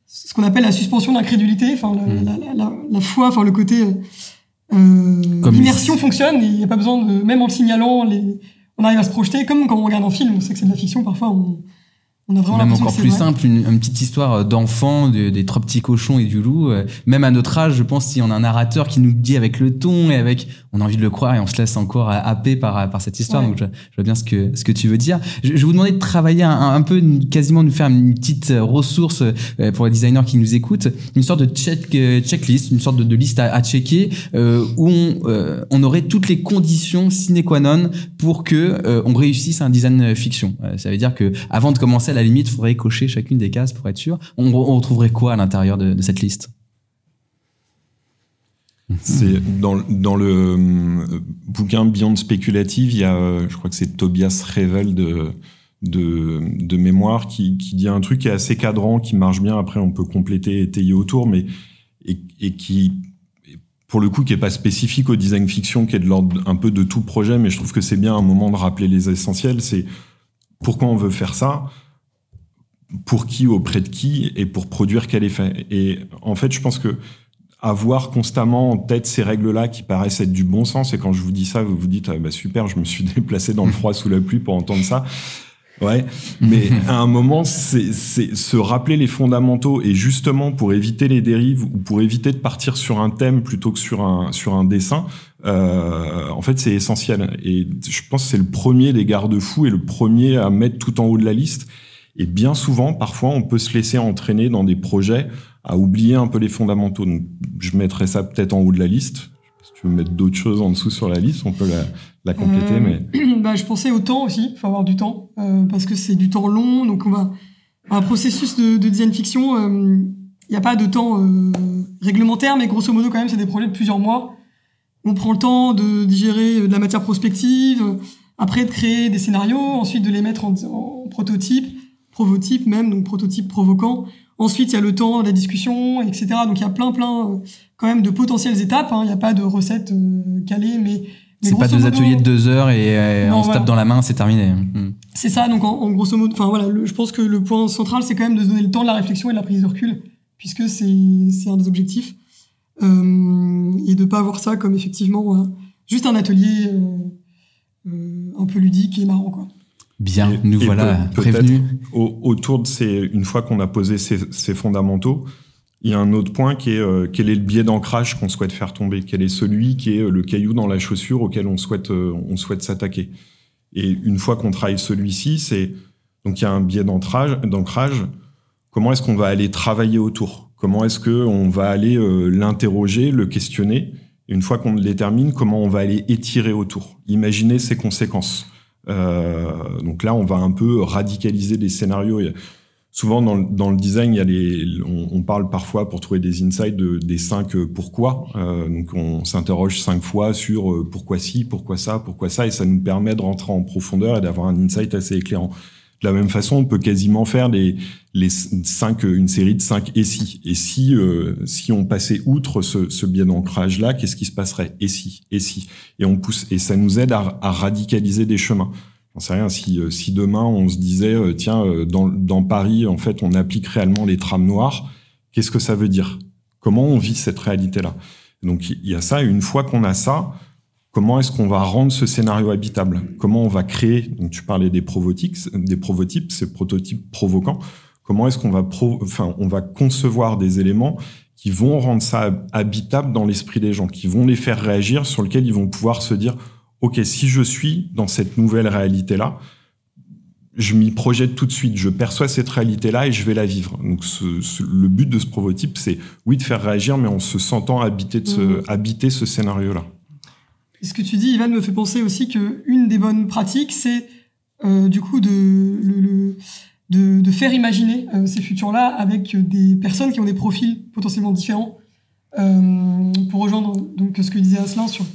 ce qu'on appelle la suspension d'incrédulité, enfin la, la, la, la, foi, enfin le côté euh, l'immersion fonctionne. Il n'y a pas besoin de même en le signalant, les, on arrive à se projeter comme quand on regarde un film. On sait que c'est de la fiction. Parfois, on, on a vraiment même encore plus simple, une, une, petite histoire euh, d'enfant, de, des trois petits cochons et du loup. Euh, même à notre âge, je pense, si on a un narrateur qui nous dit avec le ton et avec, on a envie de le croire et on se laisse encore happer par, par cette histoire. Donc, je, je, vois bien ce que, ce que tu veux dire. Je, je vais vous demander de travailler un, un, peu, quasiment de faire une petite euh, ressource pour les designers qui nous écoutent, une sorte de check, checklist, une sorte de, de liste à, à checker euh, où on, on aurait toutes les conditions sine qua non pour que on réussisse un design fiction. ça veut dire que avant de commencer la limite, il faudrait cocher chacune des cases pour être sûr. On, retrouverait quoi à l'intérieur de, cette liste? C'est dans, le euh, bouquin Beyond Speculative, il y a, euh, je crois que c'est Tobias Revel de, de, mémoire qui, qui, dit un truc qui est assez cadrant, qui marche bien. Après, on peut compléter, étayer autour, mais et, et qui, pour le coup, qui est pas spécifique au design fiction, qui est de l'ordre un peu de tout projet, mais je trouve que c'est bien un moment de rappeler les essentiels. C'est pourquoi on veut faire ça? Pour qui, auprès de qui et pour produire quel effet. Et en fait, je pense que avoir constamment en tête ces règles-là qui paraissent être du bon sens, et quand je vous dis ça, vous vous dites, ah, bah super, je me suis [LAUGHS] déplacé dans le froid sous la pluie pour entendre ça. Ouais, mais [LAUGHS] à un moment, c'est se rappeler les fondamentaux et justement pour éviter les dérives ou pour éviter de partir sur un thème plutôt que sur un sur un dessin. Euh, en fait, c'est essentiel et je pense que c'est le premier des garde-fous et le premier à mettre tout en haut de la liste. Et bien souvent, parfois, on peut se laisser entraîner dans des projets à oublier un peu les fondamentaux. Donc, je mettrais ça peut-être en haut de la liste. Si tu veux mettre d'autres choses en dessous sur la liste, on peut la, la compléter. Euh, mais [CLEARS THROAT] bah, je pensais au temps aussi. Il faut avoir du temps euh, parce que c'est du temps long. Donc, on va un processus de, de design fiction. Euh, il n'y a pas de temps euh, réglementaire, mais grosso modo, quand même, c'est des projets de plusieurs mois. On prend le temps de digérer de la matière prospective, après de créer des scénarios, ensuite de les mettre en, en prototype prototype même, donc prototype provoquant. Ensuite, il y a le temps, la discussion, etc. Donc il y a plein, plein euh, quand même de potentielles étapes. Hein. Il n'y a pas de recette euh, calée, mais c'est pas deux ateliers de deux heures et euh, on se tape dans la main, c'est terminé. Hmm. C'est ça, donc en, grosso modo, enfin voilà, je pense que le point central, c'est quand même de se donner le temps de la réflexion et de la prise de recul, puisque c'est un des objectifs, euh, et de pas avoir ça comme effectivement juste un atelier euh, un peu ludique et marrant quoi. Bien, nous voilà prévenus. autour de ces, une fois qu'on a posé ces, fondamentaux, il y a un autre point qui est euh, quel est le biais d'ancrage qu'on souhaite faire tomber, quel est celui qui est le caillou dans la chaussure auquel on souhaite euh, on souhaite s'attaquer? Et une fois qu'on travaille celui-ci, c'est donc il y a un biais d'ancrage, comment est-ce qu'on va aller travailler autour? Comment est-ce qu'on va aller euh, l'interroger, le questionner? Et Une fois qu'on le détermine, comment on va aller étirer autour? Imaginer ses conséquences. Euh, donc là, on va un peu radicaliser les scénarios. Souvent dans, dans le design, il y a on, on, parle parfois pour trouver des insights de, des cinq pourquoi. Euh, donc on s'interroge cinq fois sur euh, pourquoi ci, pourquoi ça, pourquoi ça, et ça nous permet de rentrer en profondeur et d'avoir un insight assez éclairant. De la même façon, on peut quasiment faire les, les cinq, une série de cinq et si. Et si, euh, si on passait outre ce, ce biais d'ancrage là, qu'est-ce qui se passerait? Et si Et si? Et on pousse et ça nous aide à, à radicaliser des chemins. J'en sais rien. Si, euh, si demain on se disait, euh, tiens, dans, dans Paris, en fait, on applique réellement les trams noires, qu'est-ce que ça veut dire? Comment on vit cette réalité là Donc il y a ça. Une fois qu'on a ça, Comment est-ce qu'on va rendre ce scénario habitable? Comment on va créer Donc tu parlais des prototypes, des prototypes, ces prototypes provoquants. Comment est-ce qu'on va, enfin, on va concevoir des éléments qui vont rendre ça habitable dans l'esprit des gens, qui vont les faire réagir, sur lequel ils vont pouvoir se dire ok, si je suis dans cette nouvelle réalité là, je m'y projette tout de suite, je perçois cette réalité-là et je vais la vivre. Donc, ce, le but de ce prototype, c'est oui de faire réagir, mais en se sentant habité de ce, mmh. habiter ce scénario-là ce que tu dis, Ivan, me fait penser aussi que une des bonnes pratiques, c'est euh, du coup de, de, faire imaginer euh, ces futurs-là avec des personnes qui ont des profils potentiellement différents. Euh, pour rejoindre donc ce que disait Asselin sur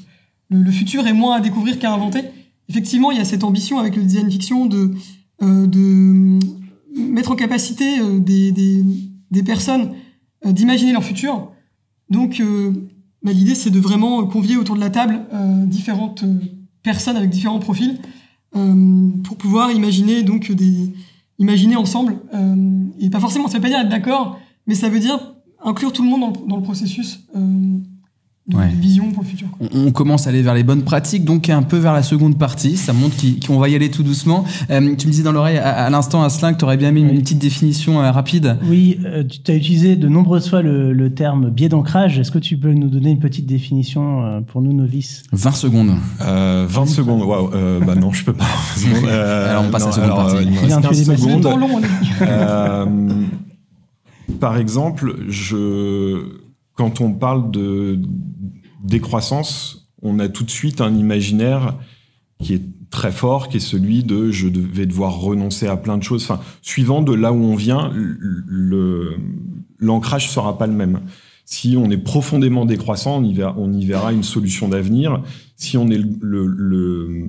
le, futur est moins à découvrir qu'à inventer. Effectivement, il y a cette ambition avec le design fiction de, de mettre en capacité des, des, des personnes d'imaginer leur futur. Donc bah, l'idée, c'est de vraiment convier autour de la table euh, différentes euh, personnes avec différents profils euh, pour pouvoir imaginer donc des imaginer ensemble et pas forcément ça veut pas dire être d'accord mais ça veut dire inclure tout le monde dans, dans le processus ouais. vision pour le futur. On, commence à aller vers les bonnes pratiques, donc un peu vers la seconde partie. Ça montre qu'on va y aller tout doucement. Euh, tu me disais dans l'oreille à, l'instant, Asselin, que tu aurais bien mis une, petite définition euh, rapide. Oui, euh, tu as utilisé de nombreuses fois le, le terme biais d'ancrage. Est-ce que tu peux nous donner une petite définition euh, pour nous novices? 20 secondes. 20 secondes, waouh. bah non, je peux pas. [LAUGHS] alors on passe à la seconde partie. Il, il 15 secondes. Long, par exemple, je quand on parle de décroissance, on a tout de suite un imaginaire qui est très fort, qui est celui de je vais devoir renoncer à plein de choses. Enfin, suivant de là où on vient, l'ancrage ne sera pas le même. Si on est profondément décroissant, on y verra, une solution d'avenir. Si on est le,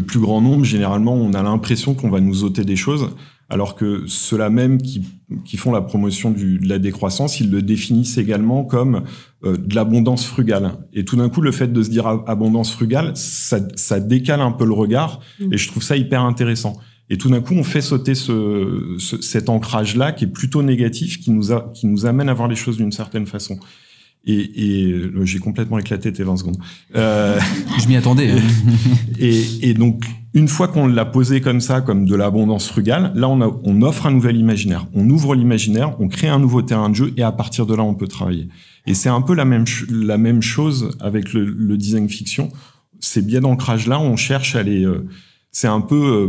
plus grand nombre, généralement, on a l'impression qu'on va nous ôter des choses alors que ceux-là même qui, qui, font la promotion du, de la décroissance, ils le définissent également comme euh, de l'abondance frugale. Et tout d'un coup, le fait de se dire abondance frugale, ça, ça décale un peu le regard, mmh. et je trouve ça hyper intéressant. Et tout d'un coup, on fait sauter ce, ce cet ancrage-là qui est plutôt négatif, qui nous, a, qui nous amène à voir les choses d'une certaine façon. Et, et euh, j'ai complètement éclaté tes 20 secondes. Euh, je m'y attendais. Hein. [LAUGHS] et, et, donc, une fois qu'on l'a posé comme ça, comme de l'abondance frugale, là, on, a, on offre un nouvel imaginaire. On ouvre l'imaginaire, on crée un nouveau terrain de jeu, et à partir de là, on peut travailler. Et c'est un peu la même, la même chose avec le, le design fiction. Ces biais d'ancrage-là, on cherche à les... Euh, c'est un peu euh,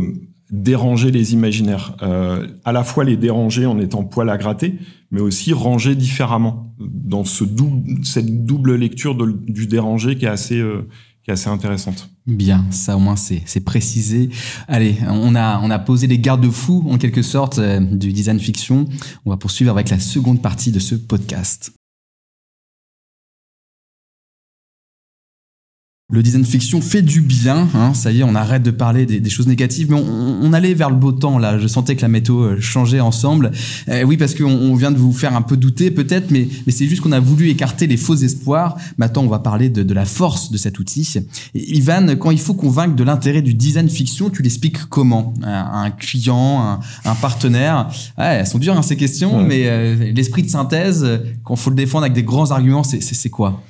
déranger les imaginaires. Euh, à la fois les déranger en étant poil à gratter, mais aussi ranger différemment dans ce double, cette double lecture du déranger qui est assez, euh, qui est assez intéressante. Bien, ça au moins c'est précisé. Allez, on a on a posé les garde-fous en quelque sorte euh, du design fiction. On va poursuivre avec la seconde partie de ce podcast. Le design fiction fait du bien. Hein, ça y est, on arrête de parler des, des choses négatives, mais on, on, allait vers le beau temps là. Je sentais que la météo euh, changeait ensemble. Euh, oui, parce qu'on on vient de vous faire un peu douter peut-être, mais, mais c'est juste qu'on a voulu écarter les faux espoirs. Maintenant, on va parler de, de la force de cet outil. Et Ivan, quand il faut convaincre de l'intérêt du design fiction, tu l'expliques comment? Un, un, client, un, un partenaire? Ouais, Elles sont dures hein, ces questions, ouais. mais euh, l'esprit de synthèse, quand faut le défendre avec des grands arguments, c'est quoi?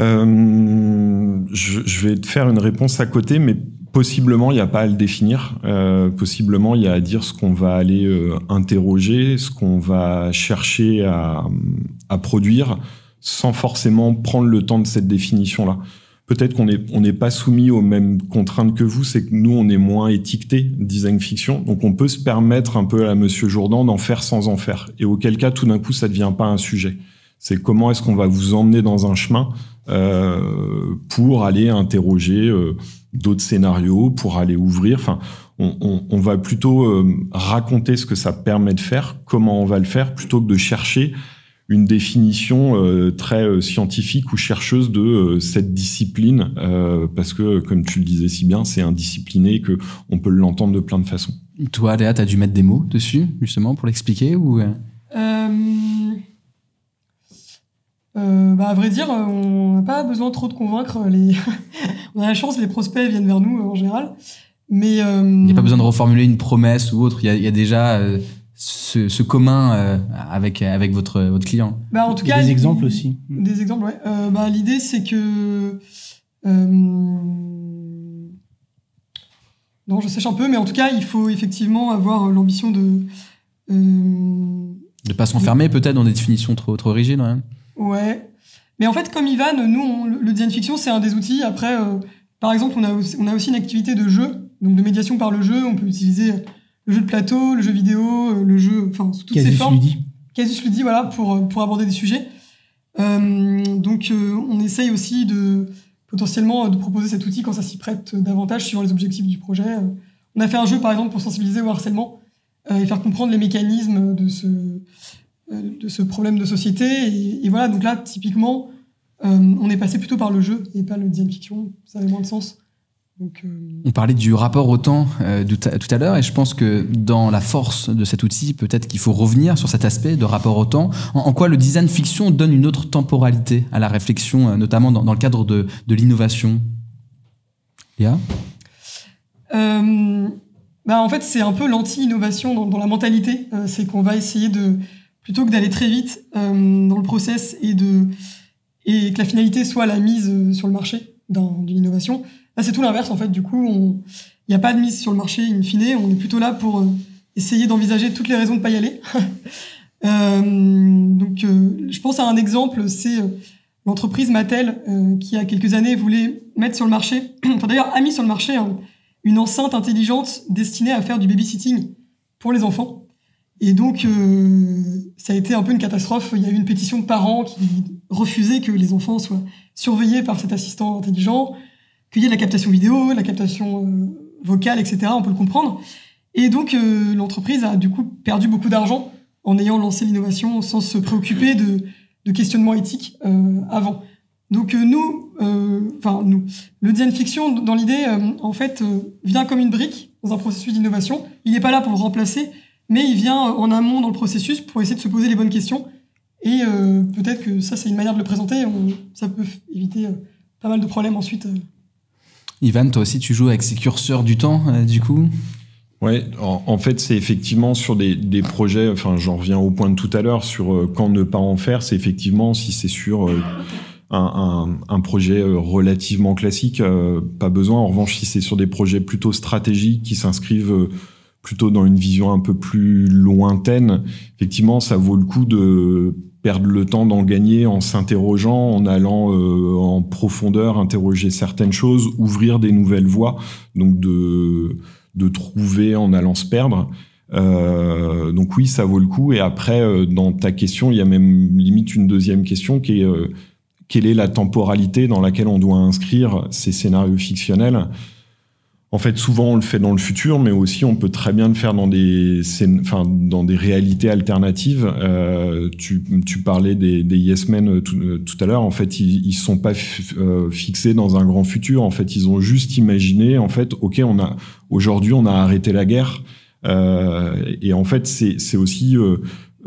Euh, je, je, vais te faire une réponse à côté, mais possiblement il n'y a pas à le définir. Euh, possiblement il y a à dire ce qu'on va aller euh, interroger, ce qu'on va chercher à, à, produire, sans forcément prendre le temps de cette définition-là. peut-être qu'on n'est on n'est pas soumis aux mêmes contraintes que vous, c'est que nous, on est moins étiqueté design fiction, donc on peut se permettre un peu à Monsieur Jourdan d'en faire sans en faire. Et auquel cas, tout d'un coup, ça devient pas un sujet. C'est comment est-ce qu'on va vous emmener dans un chemin pour aller interroger euh, d'autres scénarios, pour aller ouvrir. Enfin, on, on, on va plutôt euh, raconter ce que ça permet de faire, comment on va le faire, plutôt que de chercher une définition euh, très euh, scientifique ou chercheuse de euh, cette discipline, parce que, comme tu le disais si bien, c'est indiscipliné et que on peut l'entendre de plein de façons. Toi, Léa, tu as dû mettre des mots dessus, justement, pour l'expliquer ou... bah, à vrai dire, on n'a pas besoin trop de convaincre les. [LAUGHS] on a la chance, les prospects viennent vers nous en général. Mais il n'y a pas besoin de reformuler une promesse ou autre. Il y a, y a, déjà ce, ce commun euh, avec avec votre votre client. Bah en tout cas des exemples aussi. Des exemples ouais. Euh, bah l'idée c'est que euh, non je sèche un peu mais en tout cas il faut effectivement avoir l'ambition de euh, de pas s'enfermer peut-être dans des définitions trop trop rigides ouais. Ouais. Mais en fait comme Ivan nous on, le design fiction c'est un des outils après par exemple on a aussi, on a aussi une activité de jeu donc de médiation par le jeu on peut utiliser le jeu de plateau, le jeu vidéo, euh, le jeu, enfin toutes ces formes. Casus Ludi, voilà, pour euh, pour aborder des sujets. Euh, donc euh, on essaye aussi de potentiellement de proposer cet outil quand ça s'y prête davantage sur les objectifs du projet. On a fait un jeu par exemple pour sensibiliser au harcèlement et faire comprendre les mécanismes de ce de ce problème de société. Et, et voilà, donc là typiquement, on est passé plutôt par le jeu et pas le design fiction. Ça avait moins de sens. Donc, euh... On parlait du rapport au temps euh, tout à l'heure et je pense que dans la force de cet outil, peut-être qu'il faut revenir sur cet aspect de rapport au temps. En, en, quoi le design fiction donne une autre temporalité à la réflexion, euh, notamment dans, dans, le cadre de, de l'innovation? Léa? Euh, bah En fait, c'est un peu l'anti-innovation dans, dans, la mentalité. Euh, c'est qu'on va essayer de, plutôt que d'aller très vite dans le process et, de, et que la finalité soit la mise sur le marché d'une innovation, Là, c'est tout l'inverse, en fait. Du coup, il n'y a pas de mise sur le marché in fine. On est plutôt là pour euh, essayer d'envisager toutes les raisons de pas y aller. [LAUGHS] euh, donc, euh, je pense à un exemple, c'est euh, l'entreprise Mattel qui, il y a quelques années, voulait mettre sur le marché, [CLEARS THROAT] enfin d'ailleurs, a mis sur le marché hein, une enceinte intelligente destinée à faire du babysitting pour les enfants. Et donc, ça a été un peu une catastrophe. Il y a eu une pétition de parents qui refusaient que les enfants soient surveillés par cet assistant intelligent qu'il y ait la captation vidéo, la captation euh, vocale, etc. On peut le comprendre. Et donc, euh, l'entreprise a du coup perdu beaucoup d'argent en ayant lancé l'innovation sans se préoccuper de, de questionnements éthiques euh, avant. Donc euh, nous, euh, enfin nous, le design fiction, dans l'idée, en fait, vient comme une brique dans un processus d'innovation. Il n'est pas là pour remplacer, mais il vient en amont dans le processus pour essayer de se poser les bonnes questions. Et peut-être que ça, c'est une manière de le présenter. On, ça peut éviter pas mal de problèmes ensuite. Ivan, toi aussi, tu joues avec ces curseurs du temps, euh, du coup? Ouais, en, en, fait, c'est effectivement sur des, des projets. Enfin, j'en reviens au point de tout à l'heure sur euh, quand ne pas en faire. C'est effectivement si c'est sur euh, un, un, un, projet euh, relativement classique, euh, pas besoin. En revanche, si c'est sur des projets plutôt stratégiques qui s'inscrivent euh, plutôt dans une vision un peu plus lointaine, effectivement, ça vaut le coup de perdre le temps d'en gagner en s'interrogeant, en allant euh, en profondeur, interroger certaines choses, ouvrir des nouvelles voies, donc de, de trouver en allant se perdre. Euh, donc oui, ça vaut le coup. Et après, euh, dans ta question, il y a même limite une deuxième question qui est quelle est la temporalité dans laquelle on doit inscrire ces scénarios fictionnels? En fait, souvent on le fait dans le futur, mais aussi on peut très bien le faire dans des, enfin, dans des réalités alternatives. Euh, tu, tu, parlais des, des Yes Men tout, tout à l'heure. En fait, ils, ils sont pas euh, fixés dans un grand futur. En fait, ils ont juste imaginé. En fait, ok, on a aujourd'hui on a arrêté la guerre. Euh, et en fait, c'est aussi euh,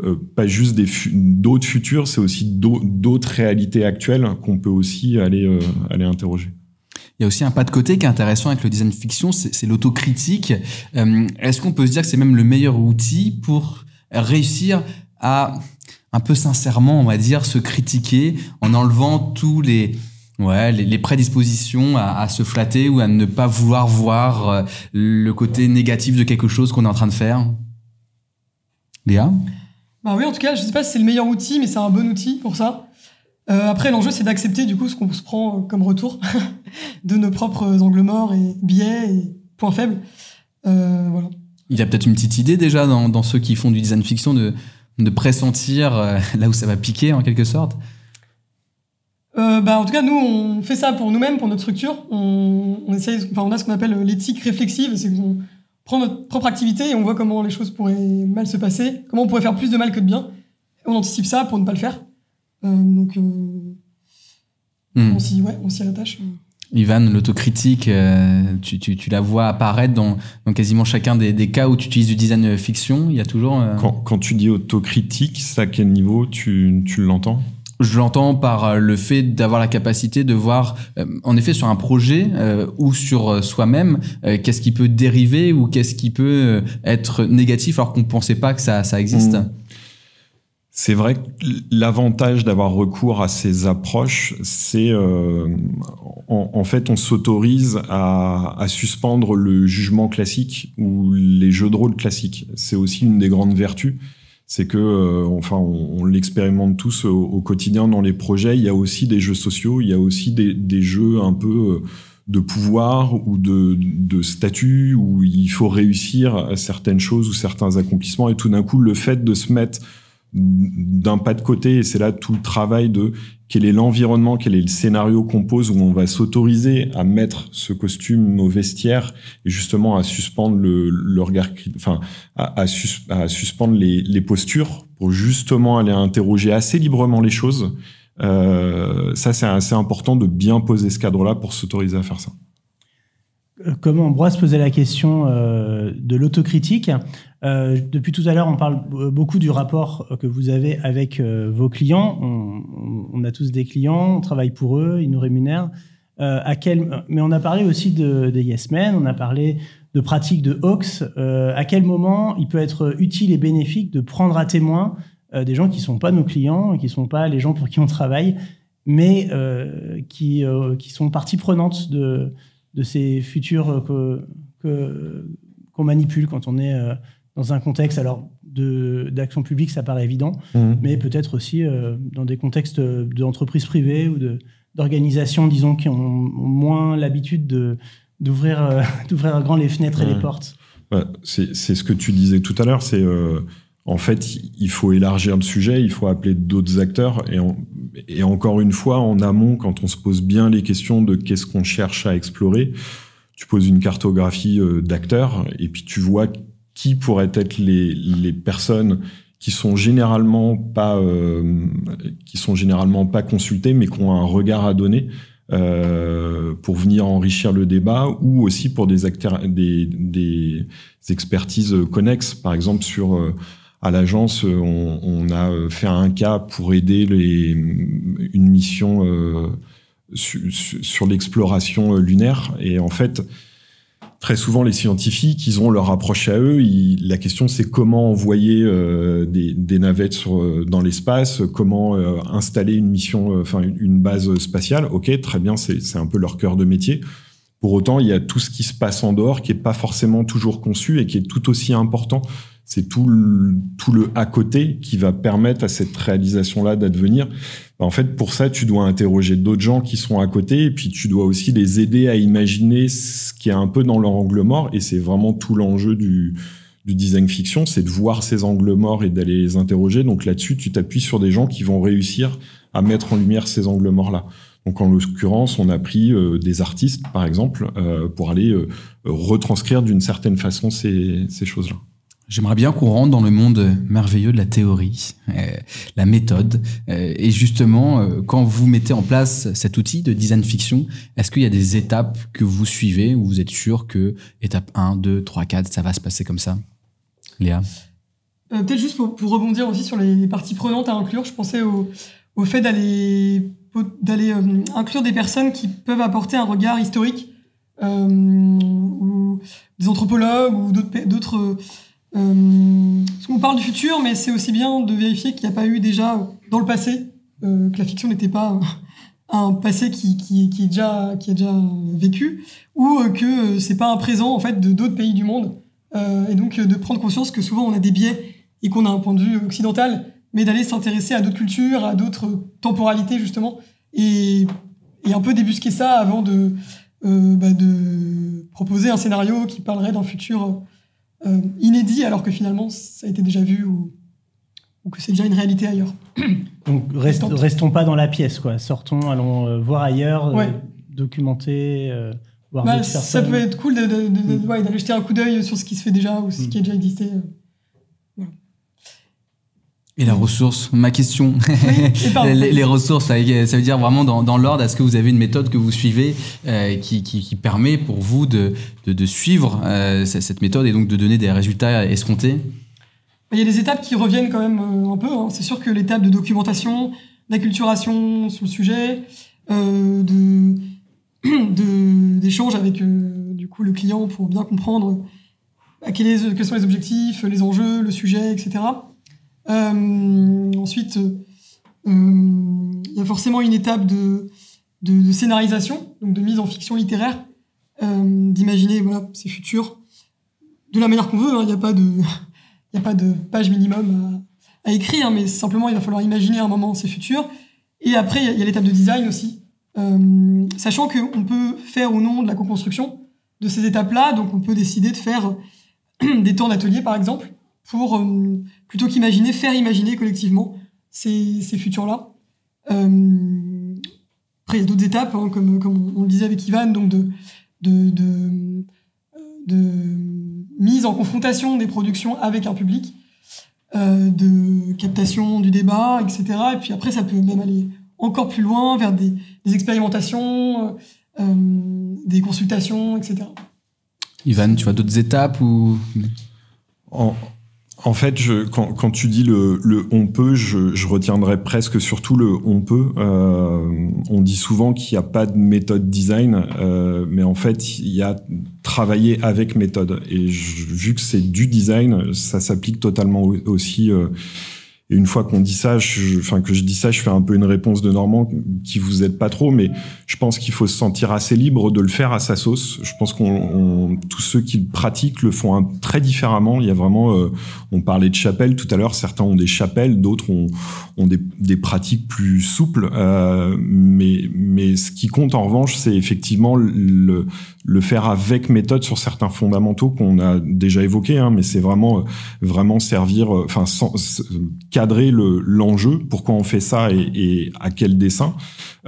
euh, pas juste d'autres futurs, c'est aussi d'autres réalités actuelles qu'on peut aussi aller euh, aller interroger. Il y a aussi un pas de côté qui est intéressant avec le design fiction, c'est l'autocritique. Euh, Est-ce qu'on peut se dire que c'est même le meilleur outil pour réussir à un peu sincèrement, on va dire, se critiquer en enlevant tous les ouais les, prédispositions à, se flatter ou à ne pas vouloir voir euh, le côté négatif de quelque chose qu'on est en train de faire? Léa? Bah oui, en tout cas, je sais pas si c'est le meilleur outil, mais c'est un bon outil pour ça. Euh, après, l'enjeu, c'est d'accepter du coup ce qu'on se prend comme retour [LAUGHS] de nos propres angles morts et biais et points faibles. Euh, voilà. Il y a peut-être une petite idée déjà dans, dans, ceux qui font du design fiction de, de pressentir euh, [LAUGHS] là où ça va piquer en quelque sorte? Euh, bah, en tout cas, nous, on fait ça pour nous-mêmes, pour notre structure. On, on essaye, enfin, on a ce qu'on appelle l'éthique réflexive, c'est qu'on prend notre propre activité et on voit comment les choses pourraient mal se passer, comment on pourrait faire plus de mal que de bien. on anticipe ça pour ne pas le faire. Euh, donc, euh, hmm. on s'y ouais, attache. Ivan, l'autocritique, euh, tu, tu, tu, la vois apparaître dans, dans quasiment chacun des, des, cas où tu utilises du design fiction. Il y a toujours. Euh, quand, quand, tu dis autocritique, c'est à quel niveau tu, tu l'entends? Je l'entends par euh, le fait d'avoir la capacité de voir, en effet, sur un projet ou sur soi-même, qu'est-ce qui peut dériver ou qu'est-ce qui peut être négatif alors qu'on ne pensait pas que ça, ça existe. Hmm. C'est vrai que l'avantage d'avoir recours à ces approches, c'est euh, en, fait on s'autorise à, suspendre le jugement classique ou les jeux de rôle classiques. C'est aussi une des grandes vertus, c'est que euh, enfin on, l'expérimente tous au, quotidien dans les projets. Il y a aussi des jeux sociaux, il y a aussi des, des jeux un peu euh, de pouvoir ou de, de statut où il faut réussir certaines choses ou certains accomplissements et tout d'un coup le fait de se mettre d'un pas de côté et c'est là tout le travail de quel est l'environnement, quel est le scénario qu'on pose où on va s'autoriser à mettre ce costume au vestiaire et justement à suspendre le, le regard, enfin à, à, suspendre les, les, postures pour justement aller interroger assez librement les choses. Euh, ça c'est assez important de bien poser ce cadre-là pour s'autoriser à faire ça. Euh, comment Ambroise posait la question euh, de l'autocritique. Euh, depuis tout à l'heure, on parle beaucoup du rapport que vous avez avec vos clients. On, a tous des clients, on travaille pour eux, ils nous rémunèrent. à quel, mais on a parlé aussi de, des Yes Men, on a parlé de pratiques de Hawks. à quel moment il peut être utile et bénéfique de prendre à témoin des gens qui ne sont pas nos clients, qui ne sont pas les gens pour qui on travaille, mais qui, qui sont partie prenante de, de ces futurs que, qu'on manipule quand on est euh, dans un contexte alors d'action publique, ça paraît évident, mmh. mais peut-être aussi euh, dans des contextes d'entreprises privées ou d'organisations, disons, qui ont, moins l'habitude de, d'ouvrir, euh, [LAUGHS] d'ouvrir grand les fenêtres et les portes. c'est, ce que tu disais tout à l'heure, c'est en fait, il faut élargir le sujet, il faut appeler d'autres acteurs. Et, encore une fois, en amont, quand on se pose bien les questions de qu'est-ce qu'on cherche à explorer, tu poses une cartographie euh, d'acteurs et puis tu vois qui pourraient être les, les personnes qui sont généralement pas euh, qui sont généralement pas consultées mais qui ont un regard à donner euh, pour venir enrichir le débat ou aussi pour des acteurs des, des expertises connexes par exemple sur euh, à l'agence, euh, on, a euh, fait un cas pour aider une mission euh, sur l'exploration lunaire. Et en fait, très souvent, les scientifiques, ils ont leur approche à eux. la question, c'est comment envoyer des, navettes dans l'espace, comment installer une mission, enfin une, base spatiale. Ok, très bien, c'est un peu leur cœur de métier. Pour autant, il y a tout ce qui se passe en dehors qui est pas forcément toujours conçu et qui est tout aussi important c'est tout le, tout le à côté qui va permettre à cette réalisation-là d'advenir. En fait, pour ça, tu dois interroger d'autres gens qui sont à côté et puis tu dois aussi les aider à imaginer ce qui est un peu dans leur angle mort. Et c'est vraiment tout l'enjeu du, du design fiction, c'est de voir ces angles morts et d'aller les interroger. Donc là-dessus, tu t'appuies sur des gens qui vont réussir à mettre en lumière ces angles morts-là. Donc en l'occurrence, on a pris euh, des artistes, par exemple, euh, pour aller euh, retranscrire d'une certaine façon ces, ces choses-là. J'aimerais bien qu'on rentre dans le monde merveilleux de la théorie, euh, la méthode. Euh, et justement, euh, quand vous mettez en place cet outil de design fiction, est-ce qu'il y a des étapes que vous suivez où vous êtes sûr que étape 1, 2, 3, 4, ça va se passer comme ça? Léa? Peut-être juste pour, rebondir aussi sur les parties prenantes à inclure, je pensais au, au fait d'aller d'aller inclure des personnes qui peuvent apporter un regard historique, ou des anthropologues ou d'autres euh, on parle du futur, mais c'est aussi bien de vérifier qu'il n'y a pas eu déjà dans le passé, euh, que la fiction n'était pas un passé qui, qui, qui, est déjà, qui est déjà vécu, ou euh, que c'est pas un présent en fait de d'autres pays du monde. Euh, et donc de prendre conscience que souvent on a des biais et qu'on a un point de vue occidental mais d'aller s'intéresser à d'autres cultures, à d'autres temporalités justement, et, et, un peu débusquer ça avant de, euh, bah de proposer un scénario qui parlerait d'un futur euh, inédit alors que finalement ça a été déjà vu ou, ou que c'est déjà une réalité ailleurs. [COUGHS] Donc restons pas dans la pièce, quoi. Sortons, allons euh, voir ailleurs, euh, documenter. Voir bah, ça peut être cool d'aller de, de, mm. jeter un coup d'œil sur ce qui se fait déjà ou ce mm. qui a déjà existé. Et la ressource, ma question. [LAUGHS] les, ressources, ça, veut dire vraiment dans, dans l'ordre, est-ce que vous avez une méthode que vous suivez euh, qui, qui, qui, permet pour vous de, de, de suivre euh, cette méthode et donc de donner des résultats escomptés? Il y a des étapes qui reviennent quand même euh, un peu. Hein. C'est sûr que l'étape de documentation, d'acculturation sur le sujet, euh, de [CLEARS THROAT] d'échange avec du coup le client pour bien comprendre à quels sont les objectifs, les enjeux, le sujet, etc. Euh, ensuite, euh, il y a forcément une étape de, de, scénarisation, donc de mise en fiction littéraire, euh, d'imaginer voilà, ces futurs de la manière qu'on veut. Hein. Il n'y a pas de [LAUGHS] a pas de page minimum à, à, écrire, mais simplement il va falloir imaginer un moment ces futurs. Et après, il y a l'étape de design aussi, euh, sachant qu'on peut faire ou non de la co-construction de ces étapes-là, donc on peut décider de faire [CLEARS THROAT] des temps d'atelier par exemple, pour plutôt qu'imaginer, faire imaginer collectivement ces, ces futurs-là. Euh, après, il y a d'autres étapes, hein, comme, comme on, le disait avec Ivan, donc de, de, de, de, mise en confrontation des productions avec un public, euh, de captation du débat, etc. Et puis après, ça peut même aller encore plus loin vers des, des expérimentations, euh, des consultations, etc. Ivan, tu vois d'autres étapes ou en, en fait, je, quand, tu dis le, le on peut, je, je, retiendrai presque surtout le on peut. Euh, on dit souvent qu'il n'y a pas de méthode design, euh, mais en fait, il y a travailler avec méthode. Et je, vu que c'est du design, ça s'applique totalement aussi. Euh, et une fois qu'on dit ça, je, enfin que je dis ça, je fais un peu une réponse de Normand qui vous aide pas trop, mais je pense qu'il faut se sentir assez libre de le faire à sa sauce. Je pense qu'on tous ceux qui le pratiquent le font très différemment. Il y a vraiment, euh, on parlait de chapelle tout à l'heure. Certains ont des chapelles, d'autres ont, ont des, des, pratiques plus souples. Euh, mais mais ce qui compte en revanche, c'est effectivement le le faire avec méthode sur certains fondamentaux qu'on a déjà évoqués, hein, mais c'est vraiment euh, vraiment servir, euh, enfin cadrer le l'enjeu, pourquoi on fait ça et, à quel dessin.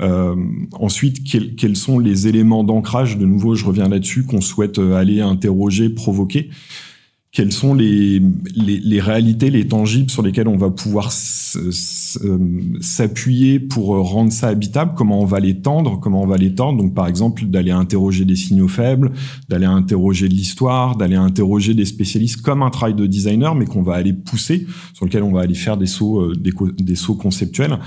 Euh, ensuite, quels, sont les éléments d'ancrage? De nouveau, je reviens là-dessus qu'on souhaite aller interroger, provoquer quelles sont les, les, réalités, les tangibles sur lesquels on va pouvoir euh, s'appuyer pour rendre ça habitable, comment on va les tendre, comment on va les tendre. Donc, par exemple, d'aller interroger des signaux faibles, d'aller interroger de l'histoire, d'aller interroger des spécialistes comme un travail de designer, mais qu'on va aller pousser, sur lequel on va aller faire des sauts, euh, des sauts conceptuels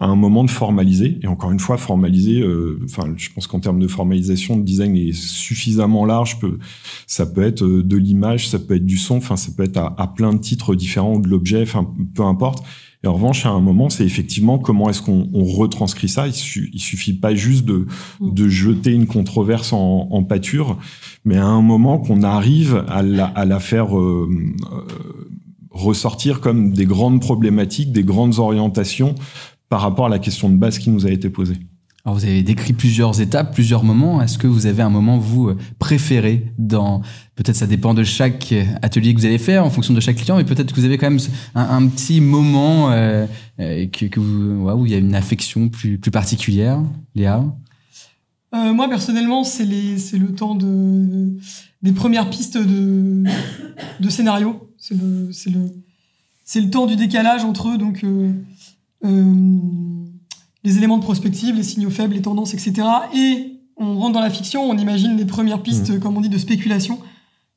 à un moment de formaliser. Et encore une fois, formaliser, euh, enfin, je pense qu'en termes de formalisation, le design est suffisamment large. Peut, ça peut être euh, de l'image, ça peut être du son, enfin, ça peut être à, à plein de titres différents ou de l'objet, enfin, peu importe. Et en revanche, à un moment, c'est effectivement comment est-ce qu'on on retranscrit ça. Il, su, il, suffit pas juste de, mm. de jeter une controverse en, en pâture, mais à un moment qu'on arrive à la, à la faire euh, euh, ressortir comme des grandes problématiques, des grandes orientations par rapport à la question de base qui nous a été posée. Alors vous avez décrit plusieurs étapes, plusieurs moments. Est-ce que vous avez un moment vous préféré dans peut-être ça dépend de chaque atelier que vous allez faire en fonction de chaque client, mais peut-être que vous avez quand même un, un petit moment euh, euh que, que vous, ouais, où il y a une affection plus plus particulière, Léa? Euh, moi personnellement, c'est le temps de des premières pistes de de scénario. C'est le temps du décalage entre eux donc. Euh, euh, les éléments de prospective, les signaux faibles, les tendances, etc. Et on rentre dans la fiction, on imagine les premières pistes, mmh. comme on dit, de spéculation.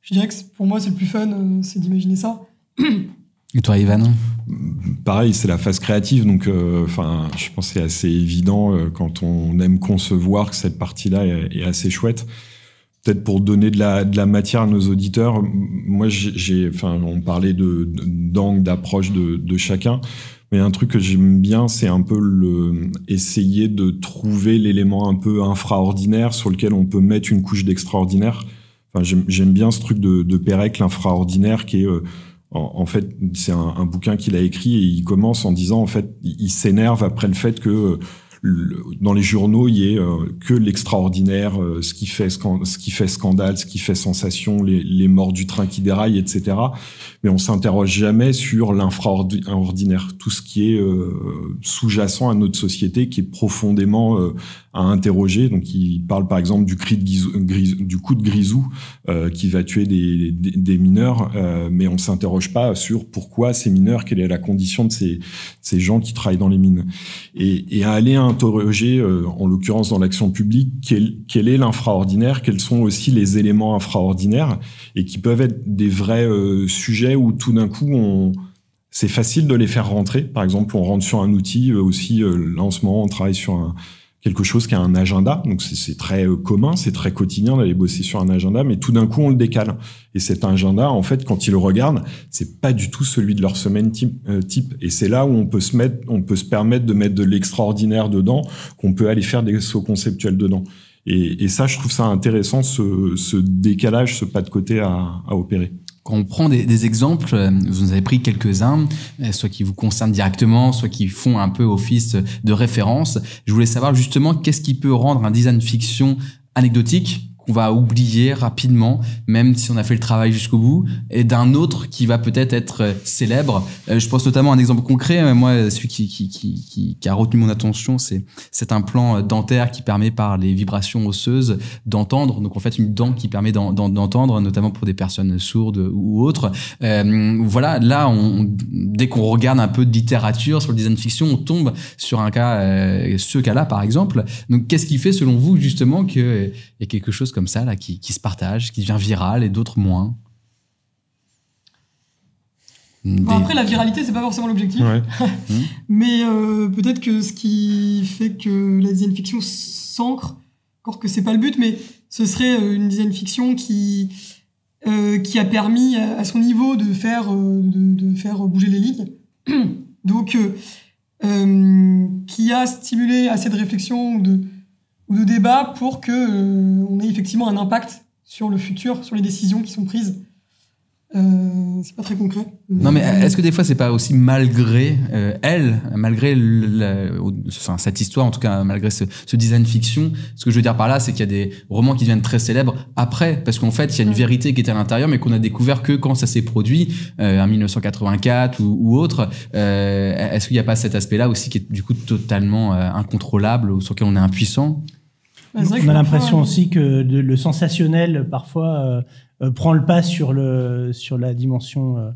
Je dirais que pour moi, c'est le plus fun, euh, c'est d'imaginer ça. Et toi, Ivan? Pareil, c'est la phase créative, donc euh, enfin, je pense que c'est assez évident euh, quand on aime concevoir que cette partie-là est, est, assez chouette. Peut-être pour donner de la, de la matière à nos auditeurs, moi, j'ai, enfin, on parlait de d'angle, d'approche de, de chacun. Mais un truc que j'aime bien, c'est un peu essayer de trouver l'élément un peu infraordinaire sur lequel on peut mettre une couche d'extraordinaire. Enfin, j'aime bien ce truc de, de Pérec, l'infraordinaire, qui est euh, En, fait, c'est un, un, bouquin qu'il a écrit et il commence en disant, en fait, il s'énerve après le fait que dans les journaux, il y ait euh, que l'extraordinaire, euh, ce qui fait ce qui fait scandale, ce qui fait sensation, les, les morts du train qui déraille, etc. Mais on s'interroge jamais sur l'infraordinaire, tout ce qui est euh, sous-jacent à notre société, qui est profondément à interroger. Donc, il parle par exemple du cri de du coup de grisou qui va tuer des, des, des mineurs, mais on s'interroge pas sur pourquoi ces mineurs, quelle est la condition de ces, ces gens qui travaillent dans les mines, et, et aller à interroger, euh, en l'occurrence dans l'action publique, quel, quel est l'infraordinaire, quels sont aussi les éléments infraordinaires, et qui peuvent être des vrais euh, sujets où tout d'un coup on c'est facile de les faire rentrer. Par exemple, on rentre sur un outil euh, aussi. là en ce moment, on travaille sur un, quelque chose qui a un agenda. Donc c'est très euh, commun, c'est très quotidien d'aller bosser sur un agenda, mais tout d'un coup on le décale. Et cet agenda, en fait, quand ils le regardent, c'est pas du tout celui de leur semaine type. Euh. Et c'est là où on peut se mettre, on peut se permettre de mettre de l'extraordinaire dedans, qu'on peut aller faire des sauts conceptuels dedans. Et, ça, je trouve ça intéressant, ce, décalage, ce pas de côté à opérer. Quand on prend des, exemples, euh, vous en avez pris quelques-uns, euh, soit qui vous concernent directement, soit qui font un peu office de référence. Je voulais savoir justement qu'est-ce qui peut rendre un design fiction anecdotique qu'on va oublier rapidement, même si on a fait le travail jusqu'au bout, et d'un autre qui va peut-être être euh, célèbre. Euh, je pense notamment à un exemple concret. Euh, moi, celui qui, qui, qui, qui a retenu mon attention, c'est c'est un plan dentaire qui permet par les vibrations osseuses d'entendre. Donc en fait, une dent qui permet d'entendre, notamment pour des personnes sourdes ou autres. Euh, voilà, là, on, dès qu'on regarde un peu de littérature sur le design fiction, on tombe sur un cas, euh, ce cas-là par exemple. Donc qu'est-ce qui fait selon vous justement qu'il y a quelque chose comme ça là qui, se partagent, qui devient viral et d'autres moins. après, la viralité, c'est pas forcément l'objectif. [LAUGHS] Mais euh, peut-être que ce qui fait que la design fiction s'ancre, encore que c'est pas le but, mais ce serait euh, une design fiction qui, euh, qui a permis à son niveau de faire, de, faire bouger les lignes. [CLEARS THROAT] Donc, qui a stimulé assez de réflexion de, ou de débat pour que euh, on ait effectivement un impact sur le futur, sur les décisions qui sont prises. Euh, c'est pas très concret. Non, mais est-ce que des fois c'est pas aussi malgré euh, elle, malgré enfin, cette histoire, en tout cas malgré ce, ce, design fiction, ce que je veux dire par là, c'est qu'il y a des romans qui deviennent très célèbres après, parce qu'en fait il y a une vérité qui était à l'intérieur, mais qu'on a découvert que quand ça s'est produit, euh, en 1984 ou, ou autre. Euh, est-ce qu'il n'y a pas cet aspect-là aussi qui est du coup totalement incontrôlable, ou sur lequel on est impuissant? On a l'impression aussi que le sensationnel parfois euh, prend le pas sur, le, sur la dimension euh,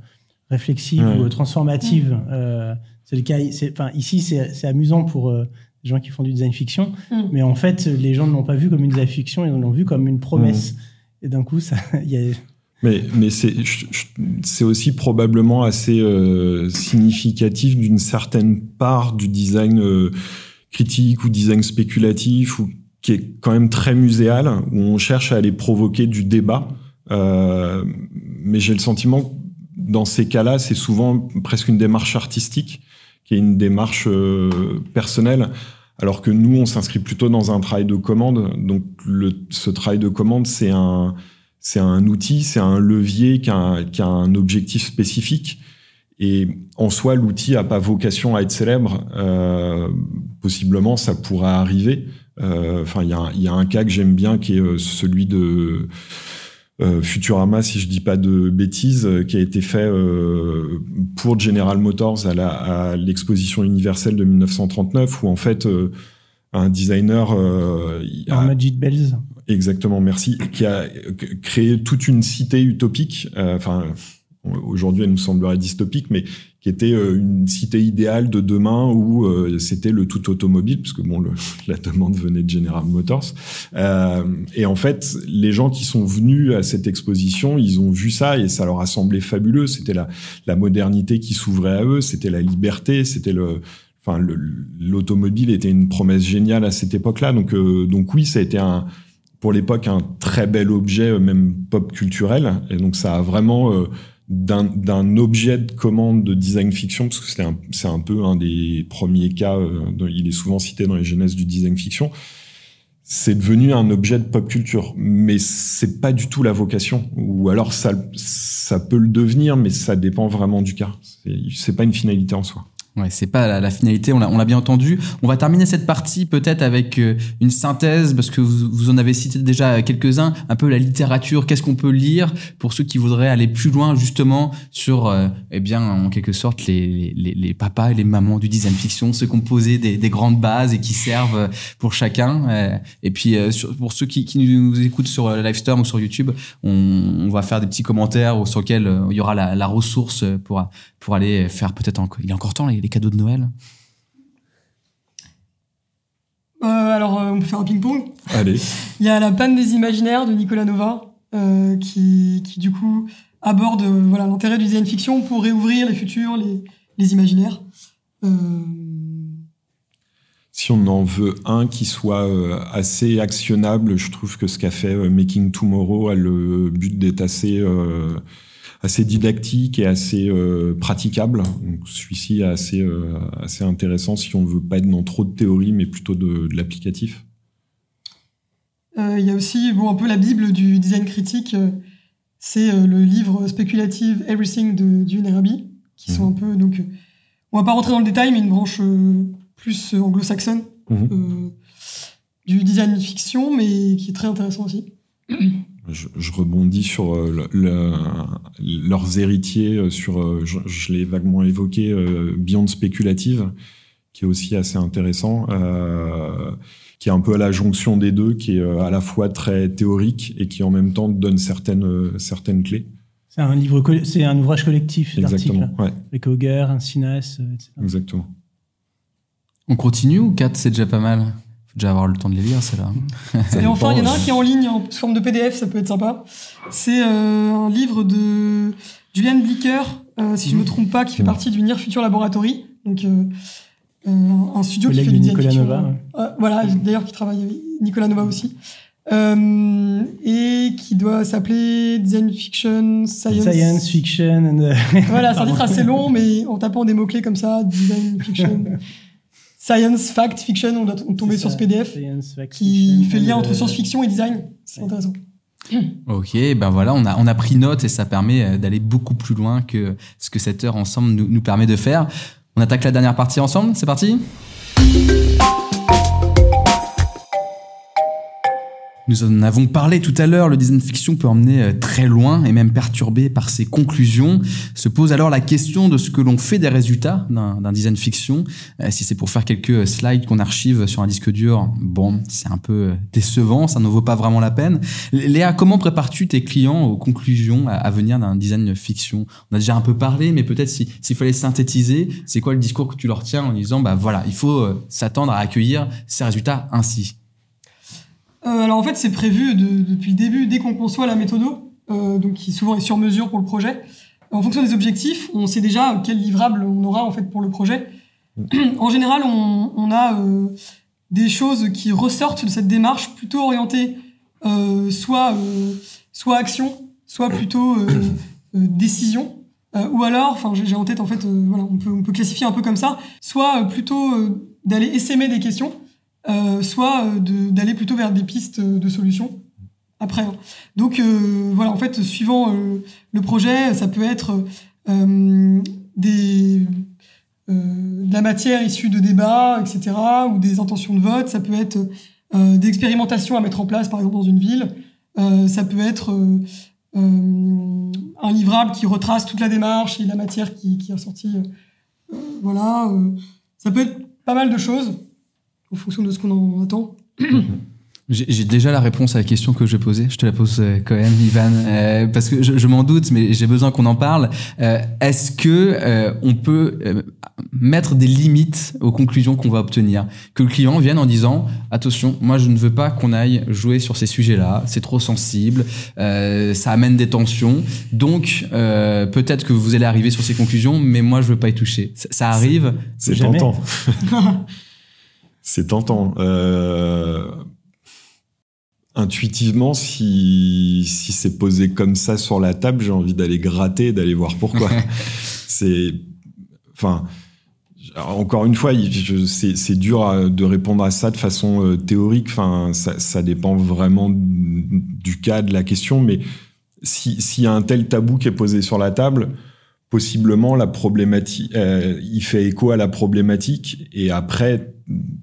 réflexive ou transformative. Euh, c'est le cas. Enfin, ici, c'est amusant pour les gens qui font du design fiction, mm. mais en fait, les gens ne l'ont pas vu comme une design fiction, ils l'ont vu comme une promesse. Et d'un coup, ça, [LAUGHS] y a... Mais, mais c'est aussi probablement assez significatif d'une certaine part du design critique ou design spéculatif ou qui est quand même très muséal, où on cherche à aller provoquer du débat. Euh, mais j'ai le sentiment dans ces cas-là, c'est souvent presque une démarche artistique, qui est une démarche euh, personnelle, alors que nous, on s'inscrit plutôt dans un travail de commande. Donc, le, ce travail de commande, c'est un, c'est un outil, c'est un levier qui a un, qui a un, objectif spécifique. Et en soi, l'outil a pas vocation à être célèbre. Euh, possiblement, ça pourrait arriver. Euh, enfin, il y a, y a, un cas que j'aime bien, qui est celui de euh, Futurama, si je dis pas de bêtises, euh, qui a été fait euh, pour General Motors à l'exposition universelle de 1939, où en fait un designer, euh, Majid Bells, exactement, merci, qui a créé toute une cité utopique. Enfin, aujourd'hui, elle nous semblerait dystopique, mais qui était euh, une cité idéale de demain où euh, c'était le tout automobile, parce que bon, le, [LAUGHS] la demande venait de General Motors. Euh, et en fait, les gens qui sont venus à cette exposition, ils ont vu ça et ça leur a semblé fabuleux. C'était la, la modernité qui s'ouvrait à eux, c'était la liberté, c'était le, enfin, l'automobile était une promesse géniale à cette époque-là. Donc, euh, donc oui, ça a été un, pour l'époque un très bel objet, même pop culturel. Et donc ça a vraiment d'un objet de commande de design fiction, parce que c'est un, un, peu un des premiers cas, euh, il est souvent cité dans les genèses du design fiction, c'est devenu un objet de pop culture, mais c'est pas du tout la vocation. Ou alors ça, ça peut le devenir, mais ça dépend vraiment du cas. C'est pas une finalité en soi. Ouais, c'est pas la, finalité, on l'a bien entendu. On va terminer cette partie peut-être avec euh, une synthèse, parce que vous, en avez cité déjà quelques-uns, un peu la littérature, qu'est-ce qu'on peut lire pour ceux qui voudraient aller plus loin justement sur, euh, eh bien, en quelque sorte, les, les, papas et les mamans du design fiction, se composer des, des grandes bases et qui servent pour chacun. Euh, et puis, pour ceux qui, qui, nous écoutent sur Livestorm ou sur YouTube, on, va faire des petits commentaires sur lesquels il y aura la, ressource pour, pour aller faire peut-être encore, il a encore temps les cadeaux de Noël euh, Alors, euh, on peut faire un ping-pong. Allez. Il y a La panne des imaginaires de Nicolas Nova, euh, qui, qui, du coup aborde voilà l'intérêt du design fiction pour réouvrir les futurs, les, les imaginaires. Si on en veut un qui soit assez actionnable, je trouve que ce qu'a fait Making Tomorrow a le but d'être assez assez didactique et assez euh, praticable. Donc celui-ci est assez, euh, assez intéressant si on ne veut pas être dans trop de théorie, mais plutôt de, de l'applicatif. Euh, il y a aussi bon, un peu la Bible du design critique. c'est le livre spéculative Everything de Dune et qui sont mhm. un peu. Donc, on va pas rentrer dans le détail, mais une branche plus anglo-saxonne mhm. du design fiction, mais qui est très intéressant aussi. [CLEARS THROAT] je, je, rebondis sur euh, le, leurs héritiers, euh, sur, euh, je, je l'ai vaguement évoqué, Beyond Spéculative, qui est aussi assez intéressant, euh, qui est un peu à la jonction des deux, qui est à la fois très théorique et qui en même temps donne certaines, certaines clés. C'est un livre, c'est un ouvrage collectif d'articles. Ouais. Avec Auger, un Sinas, etc. Exactement. On continue ou 4 c'est déjà pas mal? Déjà avoir le temps de les lire, c'est là. [LAUGHS] Et enfin, il y en a un qui est en ligne en forme de PDF, ça peut être sympa. C'est euh, un livre de Julian Blicker, euh, si je me trompe pas, qui fait partie du Near Future Laboratory. Donc, euh, un studio qui fait du Nicolas Nova. voilà, d'ailleurs, qui travaille avec Nicolas Nova aussi. et qui doit s'appeler Design Fiction Science. Science Fiction. [LAUGHS] voilà, c'est un titre assez long, mais en tapant des mots-clés comme ça, Design Fiction. [LAUGHS] Science Fact Fiction, on doit tomber sur ce PDF qui fait lien entre science-fiction et design. C'est intéressant. Ok, ben voilà, on a, on a pris note et ça permet euh, d'aller beaucoup plus loin que ce que cette heure ensemble nous, nous permet de faire. On attaque la dernière partie ensemble, c'est parti? Nous en avons parlé tout à l'heure, le design fiction peut emmener euh, très loin et même perturber par ses conclusions. Se pose alors la question de ce que l'on fait des résultats d'un design fiction. Euh, si c'est pour faire quelques slides qu'on archive sur un disque dur, bon, c'est un peu euh, décevant, ça ne vaut pas vraiment la peine. Léa, comment prépares-tu tes clients aux conclusions à venir d'un design fiction? On a déjà un peu parlé, mais peut-être s'il fallait synthétiser, c'est quoi le discours que tu leur tiens en disant, bah voilà, il faut s'attendre à accueillir ces résultats ainsi? euh, alors en fait, c'est prévu depuis le début, dès qu'on conçoit la méthode, euh, donc qui souvent est sur mesure pour le projet. En fonction des objectifs, on sait déjà quel livrable on aura en fait pour le projet. en général, on, on a euh, des choses qui ressortent de cette démarche plutôt orientées euh, soit euh, soit action, soit plutôt décision. ou alors, enfin, j'ai en tête en fait, voilà, on peut, on peut classifier un peu comme ça, soit plutôt d'aller essaimer des questions, euh, soit euh, d'aller plutôt vers des pistes de solutions après. Hein. Donc euh, voilà, en fait, suivant le projet, ça peut être des de la matière issue de débats, etc., ou des intentions de vote. Ça peut être des expérimentations à mettre en place, par exemple dans une ville. ça peut être un livrable qui retrace toute la démarche et la matière qui, qui est ressortie. voilà, ça peut être pas mal de choses en fonction de ce qu'on en attend. [COUGHS] J'ai déjà la réponse à la question que je posais. Je te la pose euh, quand même, Ivan, euh, parce que je, je m'en doute, mais j'ai besoin qu'on en parle. Euh, Est-ce que euh, on peut euh, mettre des limites aux conclusions qu'on va obtenir? Que le client vienne en disant attention, moi je ne veux pas qu'on aille jouer sur ces sujets-là. C'est trop sensible, ça amène des tensions. Donc peut-être que vous allez arriver sur ces conclusions, mais moi je veux pas y toucher. Ça, ça arrive. C'est tentant. [LAUGHS] C'est tentant. Euh, intuitivement, si, si c'est posé comme ça sur la table, j'ai envie d'aller gratter, d'aller voir pourquoi. [LAUGHS] c'est, enfin, encore une fois, c'est dur de répondre à ça de façon euh, théorique. Enfin, ça, ça, dépend vraiment du cas de la question. Mais s'il y a un tel tabou qui est posé sur la table, possiblement la problématique, euh, il fait écho à la problématique. Et après,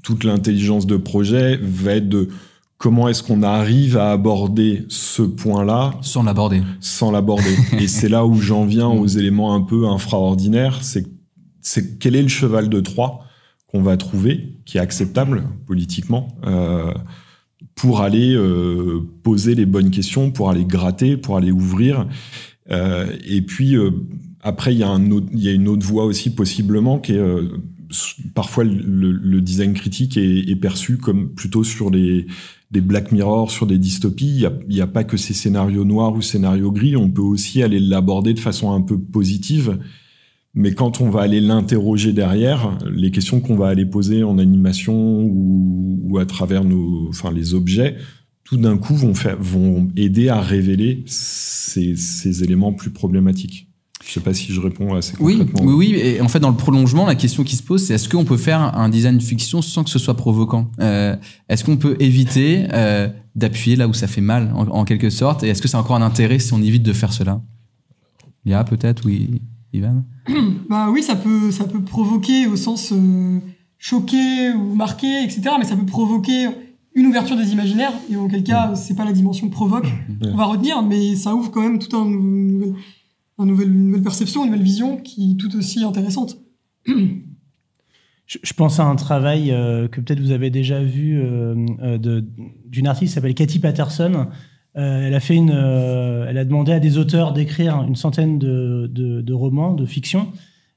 toute l'intelligence de projet va être de comment est-ce qu'on arrive à aborder ce point-là sans l'aborder sans l'aborder [LAUGHS] et c'est là où j'en viens aux éléments un peu infraordinaires c'est c'est quel est le cheval de Troie qu'on va trouver, qui est acceptable politiquement, euh, pour aller euh, poser les bonnes questions, pour aller gratter, pour aller ouvrir. Euh, et puis après, il y, a une autre voie aussi possiblement qui est parfois le, design critique est, perçu comme plutôt sur des Black Mirror, sur des dystopies. Il n'y a, pas que ces scénarios noirs ou scénarios gris. On peut aussi aller l'aborder de façon un peu positive mais quand on va aller l'interroger derrière, les questions qu'on va aller poser en animation ou, à travers nos, enfin, les objets, tout d'un coup vont, aider à révéler ces éléments plus problématiques. Je sais pas si je réponds assez concrètement. Oui, oui, Et en fait, dans le prolongement, la question qui se pose, c'est est-ce qu'on peut faire un design fiction sans que ce soit provoquant euh, Est-ce qu'on peut éviter euh, d'appuyer là où ça fait mal, en, en quelque sorte Et est-ce que c'est encore un intérêt si on évite de faire cela? Il y a peut-être, oui. [COUGHS] bah oui, ça peut, ça peut provoquer au sens euh, choquer ou marquer, etc. Mais ça peut provoquer une ouverture des imaginaires, et auquel cas, c'est pas la dimension provoque qu'on va retenir, mais ça ouvre quand même tout un, une nouvelle perception, une nouvelle vision qui est tout aussi intéressante. Je, pense à un travail euh, que peut-être vous avez déjà vu euh, d'une artiste qui s'appelle Cathy Patterson, euh, elle a fait une, euh, elle a demandé à des auteurs d'écrire une centaine de, de, romans, de fiction.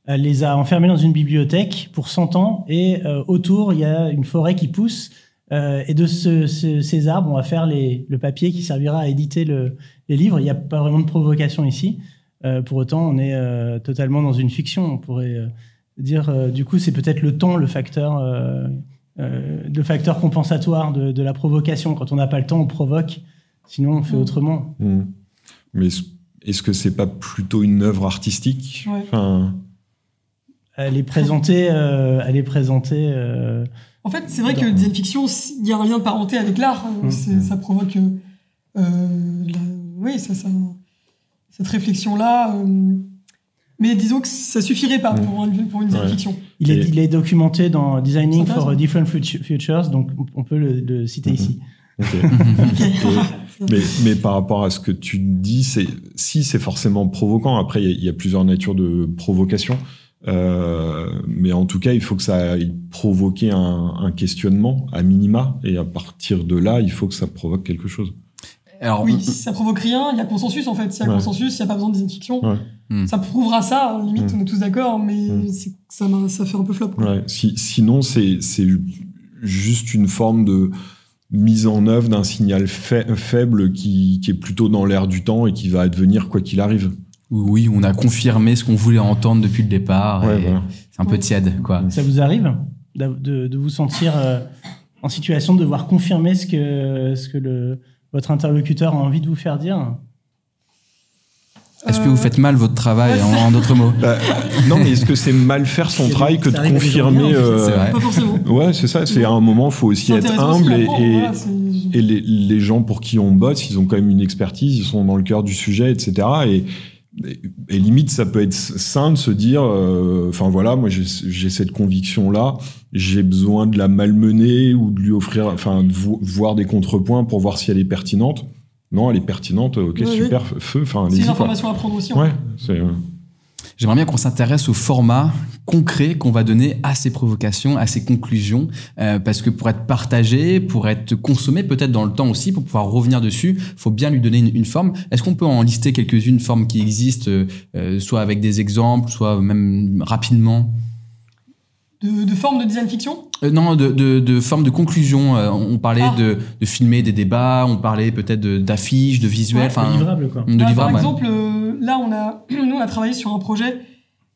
Elle les a enfermés dans une bibliothèque pour 100 ans et euh, autour il y a une forêt qui pousse et de ce, ces arbres on va faire les, le papier qui servira à éditer le, les livres. Il n'y a pas vraiment de provocation ici. Pour autant on est totalement dans une fiction. On pourrait dire du coup c'est peut-être le temps le facteur le facteur compensatoire de, de la provocation. Quand on n'a pas le temps on provoque. Sinon, on fait mm. autrement. Mm. Mais est-ce que c'est pas plutôt une œuvre artistique? Enfin... Elle est présentée. Euh, elle est présentée. Euh, en fait, c'est vrai que le design fiction, il y a un lien de parenté avec l'art. Hein. Mm. Ça provoque. Euh, oui, ça, ça, cette réflexion-là. mais disons que ça suffirait pas pour, pour, une design fiction. Il est, il est, documenté dans Designing for Different Futures, donc on peut le, citer mm-hmm. ici. [LAUGHS] [LAUGHS] mais, mais, par rapport à ce que tu dis, c'est si c'est forcément provoquant. Après, il y, a plusieurs natures de provocation. Euh, mais en tout cas, il faut que ça aille provoquer un, un, questionnement à minima, et à partir de là, il faut que ça provoque quelque chose. Alors, oui, si ça provoque rien, il y a consensus en fait. S'il y a consensus, il n'y a pas besoin de fiction. Hmm. Ça prouvera ça, limite, hmm. on est tous d'accord, mais hmm. ça, ça fait un peu flop. Si, sinon, c'est juste une forme de mise en œuvre d'un signal faible qui, qui, est plutôt dans l'air du temps et qui va advenir quoi qu'il arrive. Oui, on a confirmé ce qu'on voulait entendre depuis le départ. C'est un peu tiède, quoi. Ça vous arrive de, de vous sentir euh, en situation de devoir confirmer ce que, ce que le, votre interlocuteur a envie de vous faire dire est-ce que vous faites mal votre travail, en, d'autres mots bah, Non, mais est-ce que c'est mal faire son [LAUGHS] travail que de confirmer euh... Pas forcément. Ouais, c'est ça. C'est à un moment, faut aussi être humble et, et, les, les, gens pour qui on bosse, ils ont quand même une expertise, ils sont dans le cœur du sujet, etc. Et, et, limite, ça peut être sain de se dire, euh, enfin voilà, moi j'ai cette conviction là, j'ai besoin de la malmener ou de lui offrir, enfin de voir des contrepoints pour voir si elle est pertinente non, elle est pertinente, ok, super, feu. Enfin, c'est une information à prendre aussi. Ouais, c'est. Euh, J'aimerais bien qu'on s'intéresse au format concret qu'on va donner à ces provocations, à ces conclusions, euh, parce que pour être partagé, pour être consommé peut-être dans le temps aussi, pour pouvoir revenir dessus, faut bien lui donner une, forme. Est-ce qu'on peut en lister quelques-unes formes qui existent, euh, soit avec des exemples, soit même rapidement? De, de, forme de design fiction euh, Non, de, de, de, forme de conclusion. Euh, on parlait ah. de, de, filmer des débats, on parlait peut-être d'affiches, de, visuels. enfin, de livrables, quoi. De ah, par exemple, euh, là, on a, [CLEARS THROAT] nous, on a travaillé sur un projet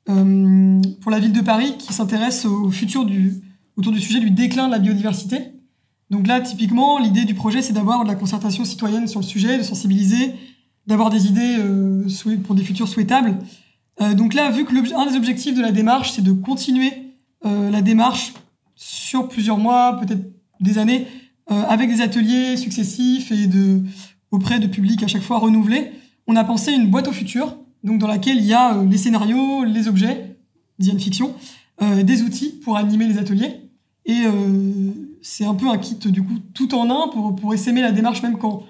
pour la ville de Paris qui s'intéresse au futur du, autour du sujet du déclin de la biodiversité. Donc là, typiquement, l'idée du projet, c'est d'avoir de la concertation citoyenne sur le sujet, de sensibiliser, d'avoir des idées pour des futurs souhaitables. donc là, vu que l'un des objectifs de la démarche, c'est de continuer la démarche sur plusieurs mois, peut-être des années, avec des ateliers successifs et de, auprès de publics à chaque fois renouvelés. On a pensé une boîte au futur, donc dans laquelle il y a les scénarios, les objets, des outils pour animer les ateliers. Et c'est un peu un kit du coup tout en un pour, pour essaimer la démarche même quand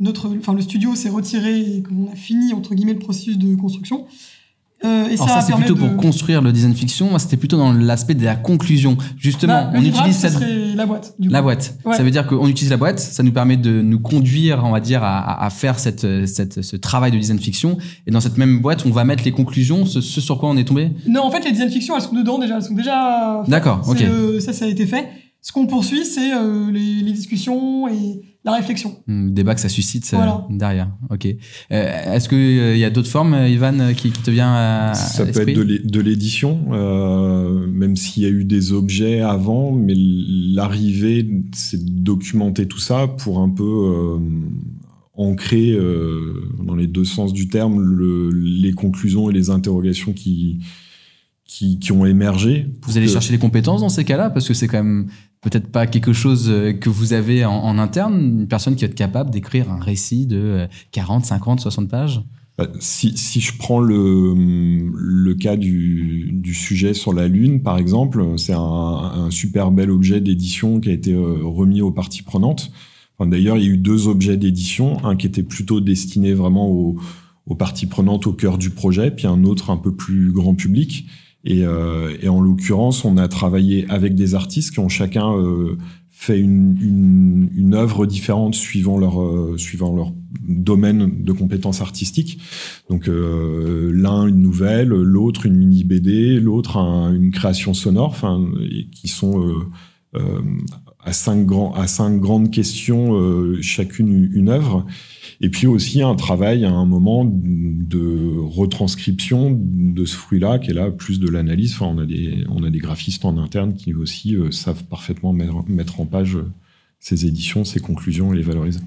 notre, le studio s'est retiré et qu'on a fini, entre guillemets, le processus de construction. Euh, et Alors ça, c'est plutôt pour construire le design fiction. Moi, c'était plutôt dans l'aspect de la conclusion. Justement, bah, on utilise cette... la boîte. la boîte. Ça veut dire qu'on utilise la boîte. Ça nous permet de nous conduire, on va dire, à, à faire cette, cette, ce travail de design fiction. Et dans cette même boîte, on va mettre les conclusions, ce, ce sur quoi on est tombé? Non, en fait, les design fiction, elles sont dedans déjà. Elles sont déjà. D'accord. Ok. Euh, ça, ça a été fait. Ce qu'on poursuit, c'est euh, les, les discussions et la réflexion. Hmm, le débat que ça suscite euh, derrière. Ok. Euh, est-ce qu'il il y a d'autres formes, Ivan, qui, te vient à Ça peut être de l'édition, euh, même s'il y a eu des objets avant, mais l'arrivée, c'est de documenter tout ça pour un peu ancrer, dans les deux sens du terme, le, les conclusions et les interrogations qui, qui, qui, ont émergé. Vous allez chercher les compétences dans ces cas-là parce que c'est quand même peut-être pas quelque chose euh, que vous avez en, interne, une personne qui va être capable d'écrire un récit de 40, 50, 60 pages? Bah, si, si, je prends le, le cas du, du, sujet sur la Lune, par exemple, c'est un, un, super bel objet d'édition qui a été euh, remis aux parties prenantes. Enfin, D'ailleurs, il y a eu deux objets d'édition, un qui était plutôt destiné vraiment aux, aux parties prenantes au cœur du projet, puis un autre un peu plus grand public. Et, euh, et en l'occurrence, on a travaillé avec des artistes qui ont chacun euh, fait une, une, une, œuvre différente suivant leur, euh, suivant leur domaine de compétences artistiques. Donc euh, l'un une nouvelle, l'autre une mini BD, l'autre un, une création sonore, enfin qui sont à cinq grands à cinq grandes questions chacune une œuvre. Et puis aussi un travail à un moment de retranscription de ce fruit-là, qui est là plus de l'analyse. Enfin, on a des, on a des graphistes en interne qui aussi euh, savent parfaitement mettre, en page euh, ces éditions, ces conclusions et les valoriser.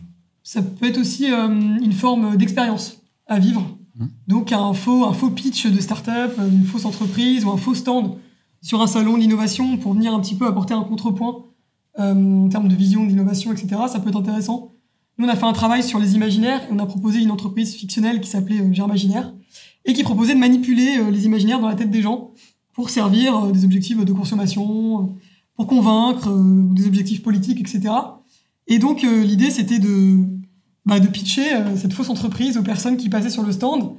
Ça peut être aussi euh, une forme d'expérience à vivre. Mmh. Donc un faux, un faux pitch de start-up, une fausse entreprise ou un faux stand sur un salon d'innovation pour venir un petit peu apporter un contrepoint en termes de vision, d'innovation, etc. Ça peut être intéressant. Nous, on a fait un travail sur les imaginaires et on a proposé une entreprise fictionnelle qui s'appelait euh, Germaginaire et qui proposait de manipuler euh, les imaginaires dans la tête des gens pour servir euh, des objectifs de consommation, pour convaincre, des objectifs politiques, etc. Et donc, l'idée, c'était de, bah, de pitcher cette fausse entreprise aux personnes qui passaient sur le stand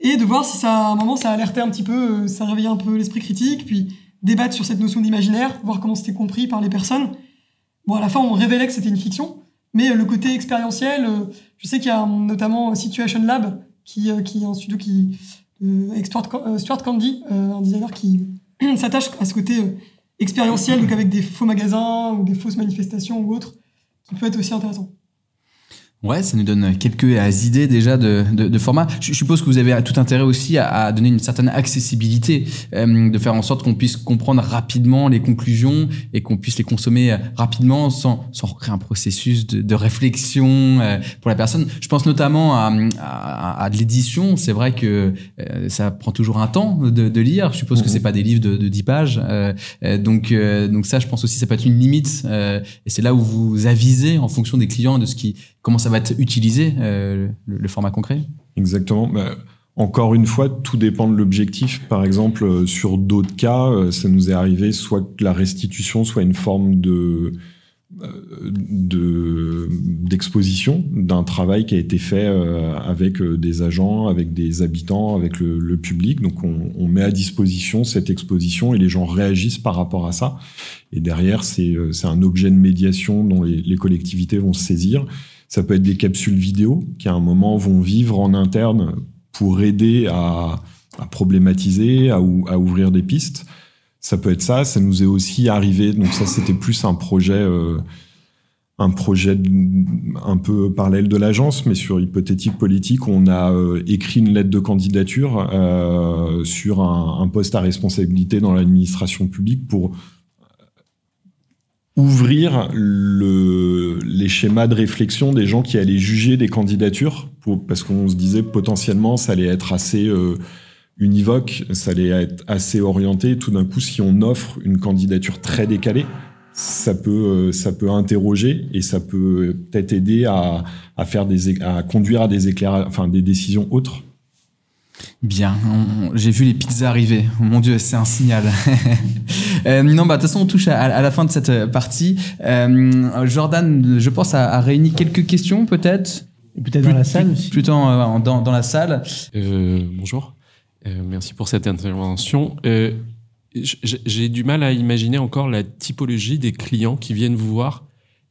et de voir si ça, à un moment, ça alertait un petit peu, ça réveillait un peu l'esprit critique, puis débattre sur cette notion d'imaginaire, voir comment c'était compris par les personnes. Bon, à la fin, on révélait que c'était une fiction, mais euh, le côté expérientiel, euh, je sais qu'il y a notamment Situation Lab, qui, euh, qui est un studio qui, avec Stuart, Candy, un designer qui [CLEARS THROAT] s'attache à ce côté expérientiel, donc avec des faux magasins ou des fausses manifestations ou autres, qui peut être aussi intéressant. Ouais, ça nous donne quelques euh, idées déjà de, de, de format. Je suppose que vous avez tout intérêt aussi à, à donner une certaine accessibilité, euh, de faire en sorte qu'on puisse comprendre rapidement les conclusions et qu'on puisse les consommer euh, rapidement sans, sans créer un processus de, de réflexion pour la personne. Je pense notamment à, à, à de l'édition. C'est vrai que ça prend toujours un temps de, de lire. Je suppose que mhm. c'est pas des livres de, de 10 pages. donc, donc ça, je pense aussi, ça peut être une limite. et c'est là où vous avisez en fonction des clients de ce qui comment ça va être utilisé, euh, le, format concret? Exactement. Bah, encore une fois, tout dépend de l'objectif. Par exemple, euh, sur d'autres cas, euh, ça nous est arrivé soit que la restitution soit une forme de d'exposition d'un travail qui a été fait avec des agents, avec des habitants, avec le, public. Donc on, met à disposition cette exposition et les gens réagissent par rapport à ça. Et derrière, c'est un objet de médiation dont les, les collectivités vont se saisir. Ça peut être des capsules vidéo qui à un moment vont vivre en interne pour aider à, problématiser, à, ouvrir des pistes. Ça peut être ça. Ça nous est aussi arrivé. Donc ça, c'était plus un projet, euh, un projet un peu parallèle de l'agence, mais sur hypothétique politique. On a euh, écrit une lettre de candidature euh, sur un, poste à responsabilité dans l'administration publique pour ouvrir le, les schémas de réflexion des gens qui allaient juger des candidatures, pour, parce qu'on se disait potentiellement ça allait être assez euh, univoque, ça allait être assez orienté. Tout d'un coup, si on offre une candidature très décalée, ça peut, ça peut interroger et ça peut peut-être aider à, à faire des, à conduire à des éclairages, enfin des décisions autres. Bien, j'ai vu les pizzas arriver. mon Dieu, c'est un signal. [LAUGHS] euh, non, bah de toute façon, on touche à, à, la fin de cette euh, partie. Euh, Jordan, je pense, a, a réuni quelques questions, peut-être? Peut-être dans la salle aussi. Plutôt dans, dans, la salle. Euh, bonjour. merci pour cette intervention. j'ai du mal à imaginer encore la typologie des clients qui viennent vous voir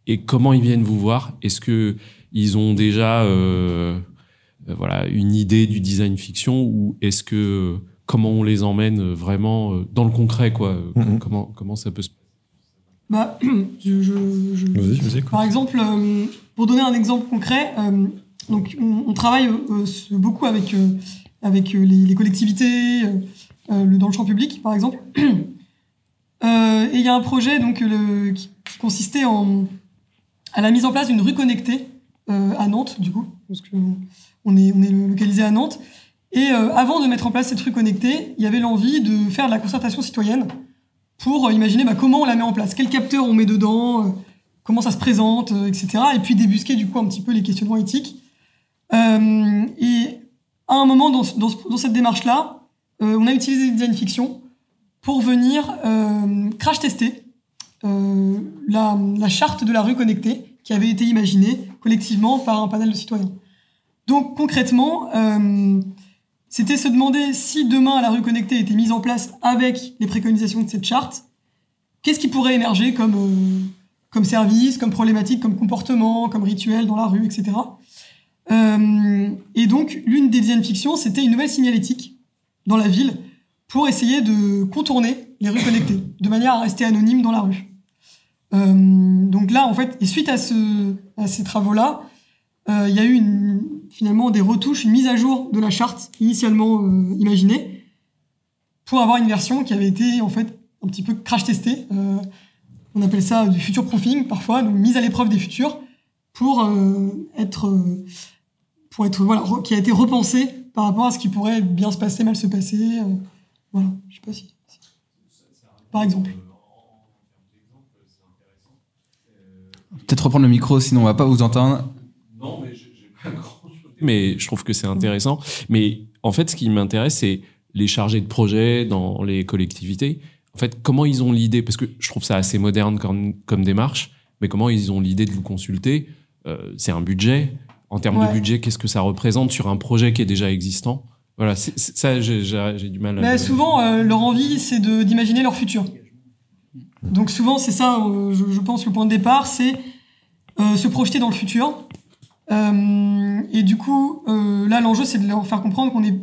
et comment ils viennent vous voir. Est-ce que ils ont déjà euh, voilà une idée du design fiction ou est-ce que comment on les emmène vraiment euh, dans le concret quoi mm-hmm. comment comment ça peut se bah, [CLEARS THROAT] je, je, par exemple, euh, pour donner un exemple concret, donc on, travaille beaucoup avec avec les, collectivités dans le champ public, par exemple. [CLEARS THROAT] et il y a un projet donc le, qui, qui, consistait en à la mise en place d'une rue connectée à Nantes, du coup, parce que on est, localisé à Nantes. Et euh, avant de mettre en place cette rue connectée, il y avait l'envie de faire de la concertation citoyenne pour euh, imaginer bah, comment on la met en place, quel capteur on met dedans, euh, comment ça se présente, etc. Et puis débusquer du coup un petit peu les questionnements éthiques. et à un moment dans, cette démarche-là, on a utilisé design fiction pour venir crash tester la charte de la rue connectée qui avait été imaginée collectivement par un panel de citoyens. Donc concrètement, euh, c'était se demander si demain la rue connectée était mise en place avec les préconisations de cette charte, qu'est-ce qui pourrait émerger comme, euh, service, comme problématique, comme comportement, comme rituel dans la rue, etc. Euh, et donc l'une des design fictions, c'était une nouvelle signalétique dans la ville pour essayer de contourner les rues connectées, de manière à rester anonyme dans la rue. donc là, en fait, et suite à, à ces travaux-là, il y a eu une, finalement des retouches, une mise à jour de la charte initialement euh, imaginée pour avoir une version qui avait été en fait un petit peu crash testée. Euh, on appelle ça du future proofing parfois, donc mise à l'épreuve des futurs pour euh, être pour être voilà qui a été repensé par rapport à ce qui pourrait bien se passer, mal se passer. voilà, je sais pas si, par exemple. Peut-être reprendre le micro, sinon on va pas vous entendre. Non, mais j'ai pas mais je trouve que c'est intéressant. Mais en fait, ce qui m'intéresse, c'est les chargés de projet dans les collectivités. En fait, comment ils ont l'idée Parce que je trouve ça assez moderne comme, comme démarche, mais comment ils ont l'idée de vous consulter euh, C'est un budget. En termes de budget, qu'est-ce que ça représente sur un projet qui est déjà existant? Voilà, ça, j'ai du mal à. Mais souvent, euh, leur envie, c'est d'imaginer leur futur. Donc souvent, c'est ça, euh, je, je, pense, le point de départ, c'est se projeter dans le futur et du coup, euh, là, l'enjeu, c'est de leur faire comprendre qu'on est,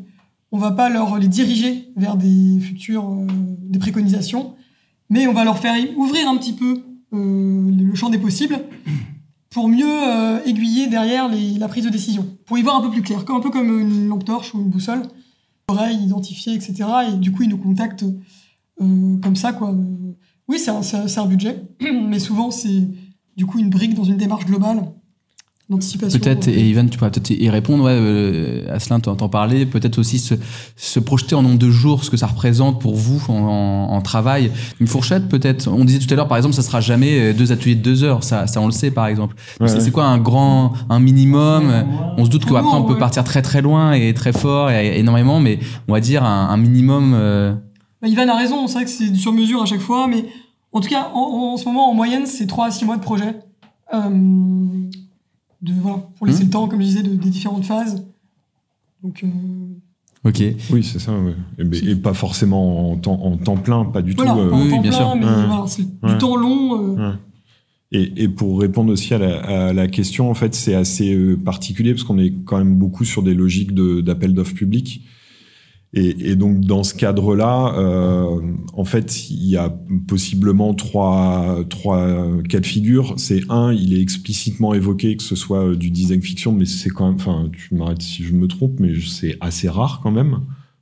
on va pas leur les diriger vers des futurs, euh, des préconisations, mais on va leur faire ouvrir un petit peu le champ des possibles pour mieux aiguiller derrière la prise de décision, pour y voir un peu plus clair, un peu comme une lampe torche ou une boussole, oreille identifiée, etc. Et du coup, ils nous contactent comme ça, quoi. Oui, c'est un, un, budget, mais souvent, c'est du coup une brique dans une démarche globale Peut-être, et Ivan, tu pourrais peut-être y répondre. Ouais, euh, Asselin, tu entends parler. Peut-être aussi se, se, projeter en nombre de jours, ce que ça représente pour vous en, en, travail. Une fourchette, peut-être. On disait tout à l'heure, par exemple, ça sera jamais euh, deux ateliers de deux heures. Ça, ça on le sait, par exemple. c'est quoi un grand, un minimum? On se doute qu'après, on peut partir très très loin et très fort et énormément, mais on va dire un, un minimum. Euh... Bah, Ivan a raison. C'est vrai que c'est sur mesure à chaque fois, mais en tout cas, en, en ce moment, en moyenne, c'est trois à six mois de projet. Euh, de, voilà, pour laisser le hmm. temps, comme je disais, de, des différentes phases. Donc, euh... Ok. Oui, c'est ça. Ouais. Et, et, pas forcément en temps, en temps plein, pas du voilà, tout. Euh... oui, temps bien plein, sûr. Mais voilà, c'est du temps long. Euh... Et, et, pour répondre aussi à la, à la question, en fait, c'est assez particulier parce qu'on est quand même beaucoup sur des logiques d'appel d'offres publics. Et, et, donc dans ce cadre-là, euh, en fait, il y a possiblement trois trois cas de figure. C'est un, il est explicitement évoqué que ce soit euh, du design fiction, mais c'est quand même, enfin, tu m'arrêtes si je me trompe, mais c'est assez rare quand même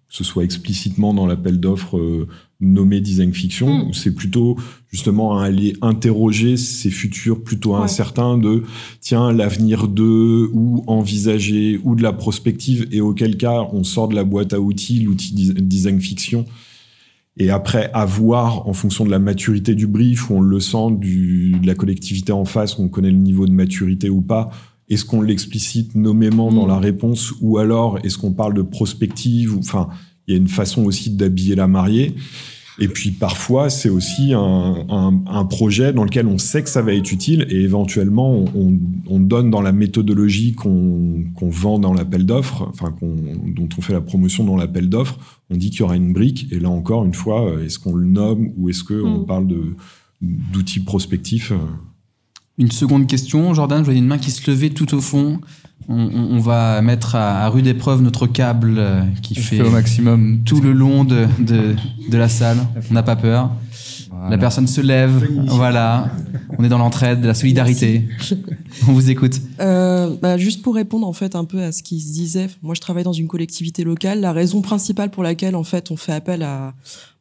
que ce soit explicitement dans l'appel d'offres euh, nommé design fiction. Mm. C'est plutôt justement à aller interroger ces futurs plutôt Ouais. incertains de tiens l'avenir de ou envisager ou de la prospective et auquel cas on sort de la boîte à outils l'outil design fiction et après à voir en fonction de la maturité du brief où on le sent du, de la collectivité en face où on connaît le niveau de maturité ou pas est-ce qu'on l'explicite nommément dans Mm. la réponse ou alors est-ce qu'on parle de prospective ou enfin il y a une façon aussi d'habiller la mariée et puis parfois, c'est aussi un, un, un projet dans lequel on sait que ça va être utile et éventuellement on, on, on donne dans la méthodologie qu'on vend dans l'appel d'offres, enfin qu'on- dont on fait la promotion dans l'appel d'offres, on dit qu'il y aura une brique. Et là encore, une fois, est-ce qu'on le nomme ou est-ce qu'on Mm. parle de d'outils prospectifs euh, Une seconde question, Jordan, je voyais une main qui se levait tout au fond. On, on- on va mettre à, à rude épreuve notre câble euh, qui fait au maximum. tout le long de, de, de la salle. On n'a pas peur. Voilà. La personne se lève. Voilà. On est dans l'entraide, la solidarité. On vous écoute. Euh, bah, juste pour répondre en fait un peu à ce qui se disait, moi je travaille dans une collectivité locale. La raison principale pour laquelle en fait on fait appel à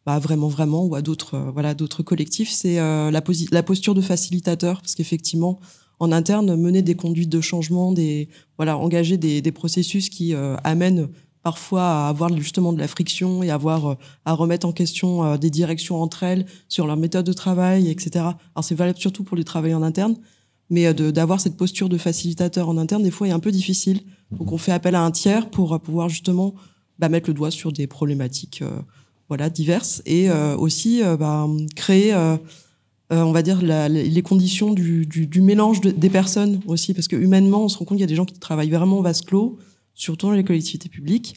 bah, vraiment vraiment ou à d'autres euh, voilà d'autres collectifs, c'est euh, la, posi- la posture de facilitateur parce qu'effectivement en interne mener des conduites de changement, des voilà engager des, des processus qui euh, amènent parfois à avoir justement de la friction et avoir euh, à remettre en question euh, des directions entre elles sur leur méthode de travail, etc. Alors c'est valable surtout pour les travailleurs en interne, mais euh, d'avoir cette posture de facilitateur en interne, des fois, est un peu difficile. Donc, on fait appel à un tiers pour euh, pouvoir justement bah, mettre le doigt sur des problématiques euh, voilà, diverses et aussi bah, créer, euh, on va dire, la- les conditions du, du, du mélange de- des personnes aussi, parce que humainement, on se rend compte qu'il y a des gens qui travaillent vraiment en vase clos, surtout dans les collectivités publiques.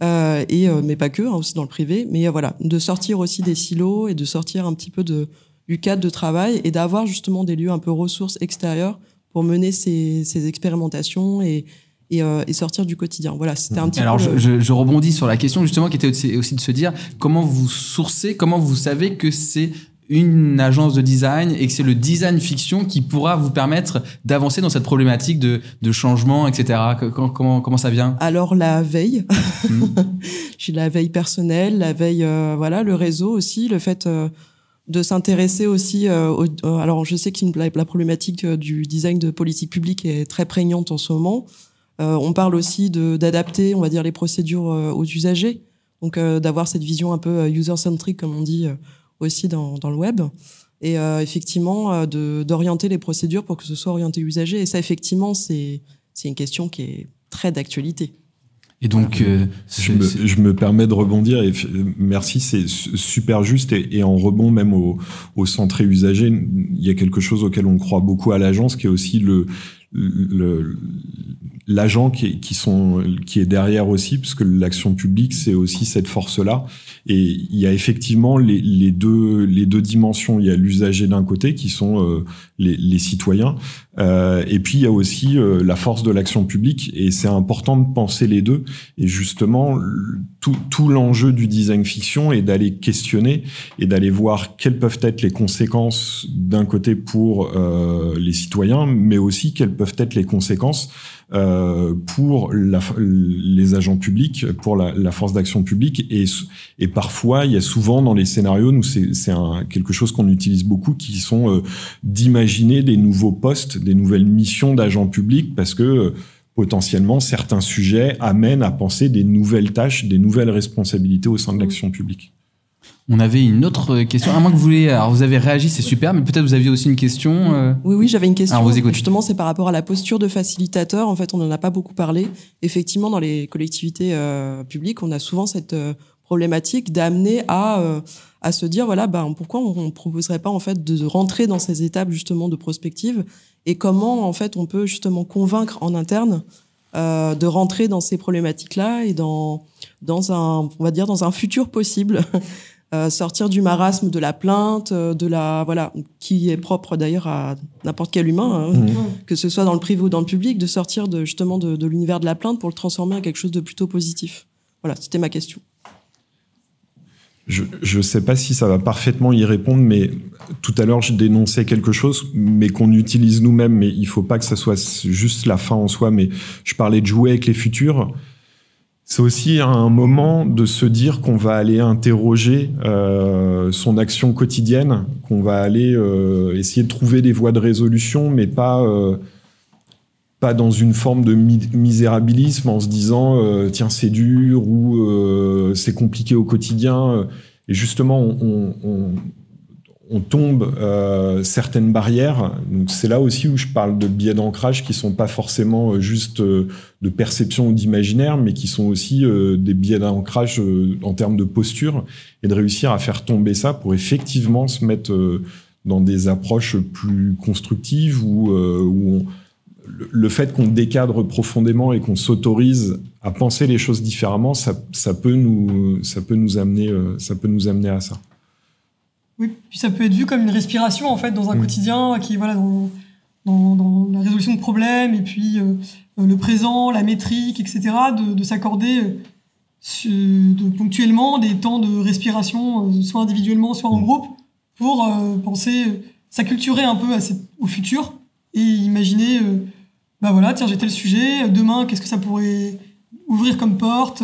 Euh, et euh, mais pas que, hein, aussi dans le privé. Mais voilà, de sortir aussi des silos et de sortir un petit peu de, du cadre de travail et d'avoir justement des lieux un peu ressources extérieures pour mener ces, ces expérimentations et, et, euh, et sortir du quotidien. Voilà, c'était un petit Alors, peu. je, je, rebondis sur la question justement qui était aussi aussi de se dire comment vous sourcez, comment vous savez que c'est une agence de design et que c'est le design fiction qui pourra vous permettre d'avancer dans cette problématique de, de changement, etc. Comment, comment, comment ça vient? Alors la veille, Hmm. [LAUGHS] j'ai la veille personnelle, la veille, euh, voilà, le réseau aussi, le fait euh, de s'intéresser aussi. euh, au- alors je sais que la, la problématique du design de politique publique est très prégnante en ce moment. On parle aussi de d'adapter, on va dire, les procédures aux usagers, donc d'avoir cette vision un peu user centric comme on dit aussi dans, dans le web. Et euh, effectivement, euh, de d'orienter les procédures pour que ce soit orienté usager. Et ça, effectivement, c'est c'est une question qui est très d'actualité. Et donc, euh, Je me, c'est- je me permets de rebondir et merci, c'est su- super juste et, et en rebond même au, au centré usager, il y a quelque chose auquel on croit beaucoup à l'agence qui est aussi le le- l'agent qui, qui sont qui est derrière aussi parce que l'action publique c'est aussi cette force là et il y a effectivement les, les deux les deux dimensions. Il y a l'usager d'un côté qui sont euh, les, les citoyens. Euh, et puis il y a aussi euh, la force de l'action publique. Et c'est important de penser les deux. Et justement, tout, tout l'enjeu du design fiction est d'aller questionner et d'aller voir quelles peuvent être les conséquences d'un côté pour euh, les citoyens, mais aussi quelles peuvent être les conséquences euh, pour la, les agents publics, pour la, la force d'action publique. Et, et parfois, il y a souvent dans les scénarios, nous c'est quelque chose qu'on utilise beaucoup, qui sont euh, d'imaginer des nouveaux postes, des nouvelles missions d'agents publics, parce que euh, potentiellement certains sujets amènent à penser des nouvelles tâches, des nouvelles responsabilités au sein de l'action publique. on avait une autre question. À moins que vous voulez, alors vous avez réagi, c'est super, mais peut-être vous aviez aussi une question. euh, Oui, oui, j'avais une question. Alors, vous. Justement, c'est par rapport à la posture de facilitateur. En fait, on n'en a pas beaucoup parlé. Effectivement, dans les collectivités euh, publiques, on a souvent cette euh, problématique d'amener à euh, à se dire voilà, ben pourquoi on ne proposerait pas en fait de rentrer dans ces étapes justement de prospective et comment en fait on peut justement convaincre en interne euh, de rentrer dans ces problématiques-là et dans dans un on va dire dans un futur possible. [LAUGHS] Euh, sortir du marasme de la plainte, euh, de la voilà, qui est propre d'ailleurs à n'importe quel humain, hein, que ce soit dans le privé ou dans le public, de sortir de justement de, de l'univers de la plainte pour le transformer en quelque chose de plutôt positif. Voilà, c'était ma question. Je ne sais pas si ça va parfaitement y répondre, mais tout à l'heure, je dénonçais quelque chose, mais qu'on utilise nous-mêmes, mais il faut pas que ça soit juste la fin en soi, mais je parlais de jouer avec les futurs. c'est aussi un moment de se dire qu'on va aller interroger euh, son action quotidienne, qu'on va aller euh, essayer de trouver des voies de résolution, mais pas euh, pas dans une forme de misérabilisme en se disant tiens c'est dur ou c'est compliqué au quotidien. Et justement, on, on, on tombe euh, certaines barrières. Donc c'est là aussi où je parle de biais d'ancrage qui sont pas forcément euh, juste euh, de perception ou d'imaginaire, mais qui sont aussi des biais d'ancrage en termes de posture et de réussir à faire tomber ça pour effectivement se mettre dans des approches plus constructives où, où le fait qu'on décadre profondément et qu'on s'autorise à penser les choses différemment, ça, ça, peut nous, ça peut nous amener, ça peut nous amener à ça. Oui, puis ça peut être vu comme une respiration en fait dans un mm. quotidien qui voilà dans, dans, dans, la résolution de problèmes et puis euh, le présent, la métrique, etc. De, de s'accorder euh, de, ponctuellement des temps de respiration, euh, soit individuellement, soit en mm. groupe, pour penser, s'acculturer un peu à au futur et imaginer, bah voilà, tiens, j'ai tel sujet, demain, qu'est-ce que ça pourrait ouvrir comme porte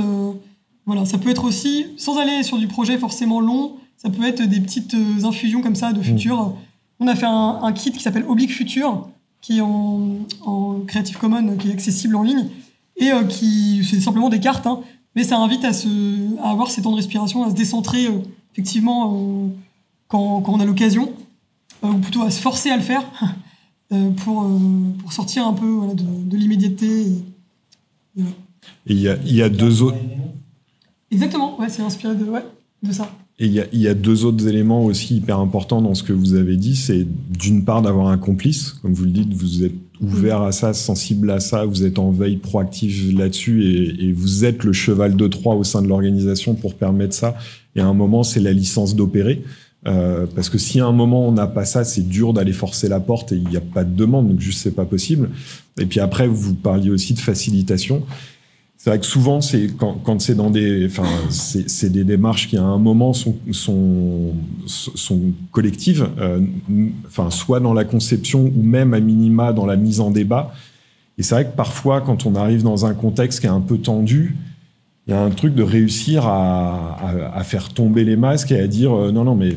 Voilà, ça peut être aussi, sans aller sur du projet forcément long, ça peut être des petites euh, infusions comme ça de mm. futur. On a fait un, kit qui s'appelle Oblique Futur, qui est en, Creative Commons, qui est accessible en ligne, et euh, qui c'est simplement des cartes, hein. mais ça invite à, se, à avoir ces temps de respiration, à se décentrer euh, effectivement quand, quand, on a l'occasion, ou plutôt à se forcer à le faire [LAUGHS] pour, pour sortir un peu de, de l'immédiateté. Et il y, a, y a deux autres. Exactement, ouais, c'est inspiré de, ouais, de ça. Et il y, y, a deux autres éléments aussi hyper importants dans ce que vous avez dit. C'est d'une part d'avoir un complice, comme vous le dites, vous êtes ouvert à ça, sensible à ça, vous êtes en veille proactive là-dessus et, et, vous êtes le cheval de Troie au sein de l'organisation pour permettre ça. Et à un moment, c'est la licence d'opérer. Euh, parce que si à un moment on n'a pas ça, c'est dur d'aller forcer la porte et il n'y a pas de demande, donc juste c'est pas possible. Et puis après, vous parliez aussi de facilitation. C'est vrai que souvent, c'est quand, quand c'est dans des, enfin, c'est des démarches qui à un moment sont sont, sont collectives, euh, enfin, soit dans la conception ou même à minima dans la mise en débat. Et c'est vrai que parfois, quand on arrive dans un contexte qui est un peu tendu, il y a un truc de réussir à, faire tomber les masques et à dire euh, non, non, mais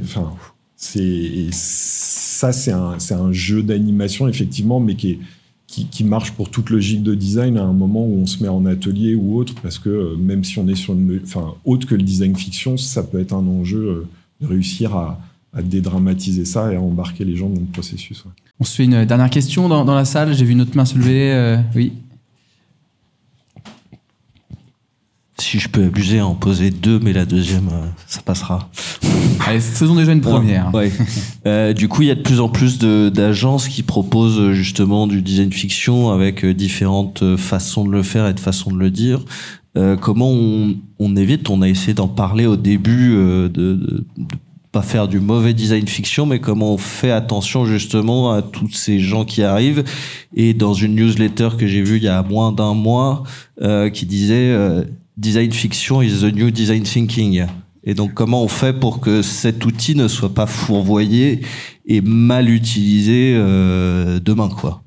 c'est ça, c'est un, jeu d'animation effectivement, mais qui marche pour toute logique de design à un moment où on se met en atelier ou autre, parce que euh, même si on est sur une, enfin, autre que le design fiction, ça peut être un enjeu euh, de réussir à, dédramatiser ça et à embarquer les gens dans le processus. On se fait une dernière question dans, la salle. J'ai vu une autre main se lever. Oui. Si je peux abuser, en poser deux, mais la deuxième, euh, ça passera. Allez, faisons déjà une première. Ouais. Euh, du coup, il y a de plus en plus d'agences qui proposent euh, justement du design fiction avec euh, différentes façons de le faire et de façons de le dire. Euh, comment on, on, évite? On a essayé d'en parler au début, euh, de, de, de pas faire du mauvais design fiction, mais comment on fait attention justement à tous ces gens qui arrivent. Et dans une newsletter que j'ai vue il y a moins d'un mois, euh, qui disait design fiction is the new design thinking. Et donc, comment on fait pour que cet outil ne soit pas fourvoyé et mal utilisé euh, demain, quoi?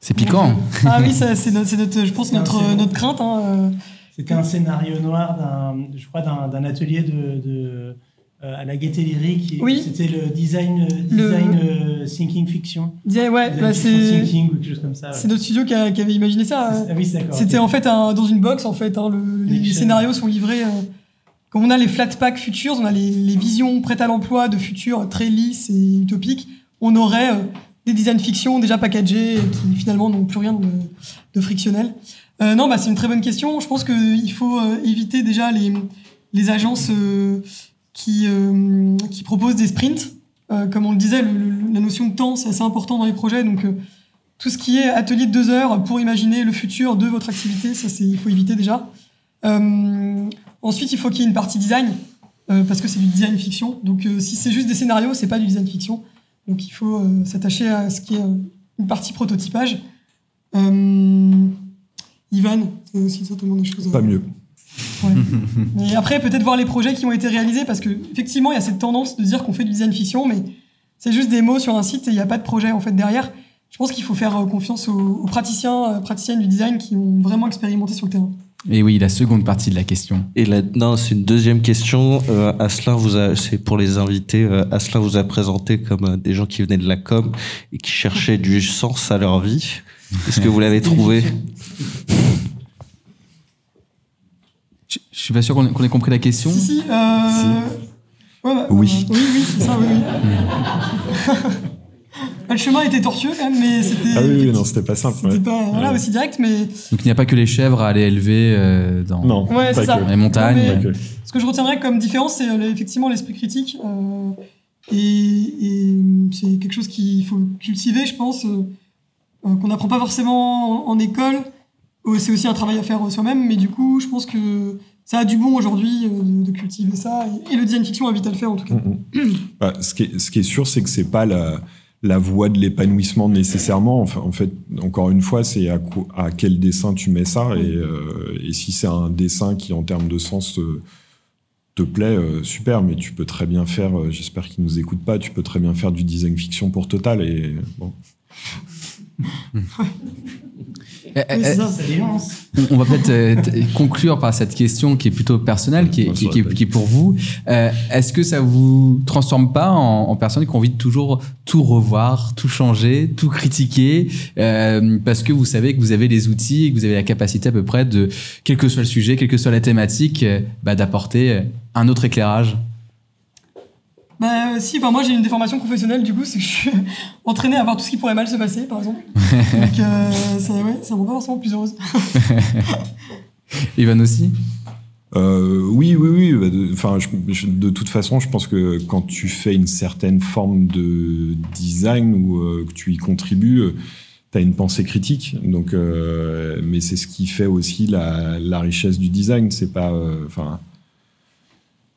C'est piquant. Ah oui, c'est notre, je pense, notre, notre crainte. Hein, euh. C'était un scénario noir, d'un, je crois, d'un atelier de, de à la Gaieté Lyrique. Oui. C'était le design, design le... thinking fiction. Ouais, bah c'est. C'est notre studio qui, avait imaginé ça. Ah oui, d'accord. C'était en fait un, dans une box, en fait. Hein, le, les, scénarios sont livrés. Euh, comme on a les flat packs futures, on a les, les visions prêtes à l'emploi de futurs très lisses et utopiques. On aurait euh, des designs fiction déjà packagés qui finalement n'ont plus rien de, de frictionnel. Euh, non, bah c'est une très bonne question. Je pense qu'il faut éviter déjà les, les agences qui, euh, qui propose des sprints. Euh, comme on le disait, la notion de temps, c'est assez important dans les projets. Donc, euh, tout ce qui est atelier de deux heures pour imaginer le futur de votre activité, ça, c'est, il faut éviter déjà. ensuite, il faut qu'il y ait une partie design, parce que c'est du design fiction. Donc, si c'est juste des scénarios, c'est pas du design fiction. Donc, il faut s'attacher à ce qui est une partie prototypage. Ivan, c'est aussi certainement des choses. Pas mieux. Et [LAUGHS] après, peut-être voir les projets qui ont été réalisés, parce que effectivement, il y a cette tendance de dire qu'on fait du design fiction, mais c'est juste des mots sur un site et il n'y a pas de projet en fait derrière. Je pense qu'il faut faire euh, confiance aux, praticiens, euh, praticiennes du design qui ont vraiment expérimenté sur le terrain. Et oui, la seconde partie de la question. Et la, non, c'est une deuxième question. Euh, Asselin vous a, c'est pour les invités. Euh, Asselin vous a présenté comme euh, des gens qui venaient de la com et qui cherchaient du sens à leur vie. Est-ce que vous l'avez [LAUGHS] trouvé? [LAUGHS] Je, je suis pas sûr qu'on ait, compris la question. Si, si. Euh... Oui. oui, oui, c'est ça, oui, oui. [LAUGHS] Bah, le chemin était tortueux quand même, mais c'était. Ah oui, oui, non, c'était pas simple. C'était ouais. pas voilà, Ouais. aussi direct, mais Donc il n'y a pas que les chèvres à aller élever euh, dans Non, Ouais, pas c'est ça. que. les montagnes. Non, mais- Pas que. ce que je retiendrai comme différence, c'est euh, effectivement l'esprit critique. euh, et et c'est quelque chose qu'il faut cultiver, je pense, euh, euh, qu'on n'apprend pas forcément en, en école. C'est aussi un travail à faire soi-même, mais du coup, je pense que ça a du bon aujourd'hui euh, de, cultiver ça. Et, le design fiction invite à le faire en tout cas. Mm, mm. [CLEARS THROAT] Bah, ce, qui est, ce qui est sûr, c'est que c'est pas la, la voie de l'épanouissement nécessairement. Enfin, en fait, encore une fois, c'est à, quel dessin tu mets ça. Et, euh, et si c'est un dessin qui, en termes de sens, te, te plaît, euh, super. Mais tu peux très bien faire, euh, j'espère qu'ils nous écoutent pas, tu peux très bien faire du design fiction pour Total. Et bon. Ça. Ça dénonce. on- on va peut-être euh, conclure par cette question qui est plutôt personnelle, qui est, qui, qui est pour vous. Euh, Est-ce que ça vous transforme pas en, en personne qui a envie de toujours tout revoir, tout changer, tout critiquer, euh, parce que vous savez que vous avez les outils et que vous avez la capacité à peu près de, quel que soit le sujet, quelle que soit la thématique, euh, bah, d'apporter euh, un autre éclairage? Bah, euh, si, enfin, moi j'ai une déformation professionnelle, du coup, c'est que je suis [LAUGHS] entraîné à voir tout ce qui pourrait mal se passer, par exemple. Donc, euh, [LAUGHS] ça, ouais, ça me rend pas forcément plus heureuse. [LAUGHS] Ivan aussi? Euh, oui, oui, oui. bah, de- Enfin, je- je- de toute façon, je pense que quand tu fais une certaine forme de design ou euh, que tu y contribues, tu as une pensée critique. Donc, euh, mais c'est ce qui fait aussi la, la richesse du design. C'est pas, euh, enfin.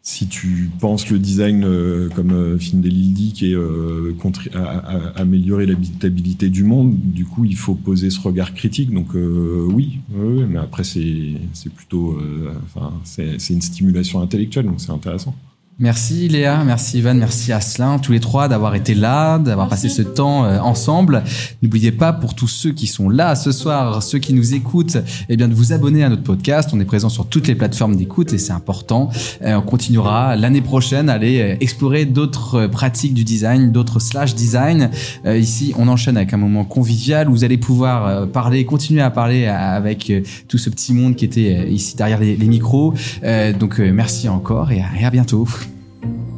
Si tu penses le design euh, comme euh, Findelil dit, qui est euh, à, à- améliorer l'habitabilité du monde, du coup, il faut poser ce regard critique. Donc euh, oui, oui, mais après c'est plutôt, euh, enfin, c'est une stimulation intellectuelle, donc c'est intéressant. Merci Léa, merci Ivan, merci Asselin, tous les trois d'avoir été là, d'avoir passé ce temps euh, ensemble. N'oubliez pas pour tous ceux qui sont là ce soir, ceux qui nous écoutent, eh bien de vous abonner à notre podcast. On est présent sur toutes les plateformes d'écoute et c'est important. Euh, on continuera l'année prochaine à aller euh, explorer d'autres pratiques du design, d'autres slash design. Ici, on enchaîne avec un moment convivial où vous allez pouvoir parler, continuer à parler avec tout ce petit monde qui était ici derrière les, micros. Donc merci encore et à bientôt. Thank you.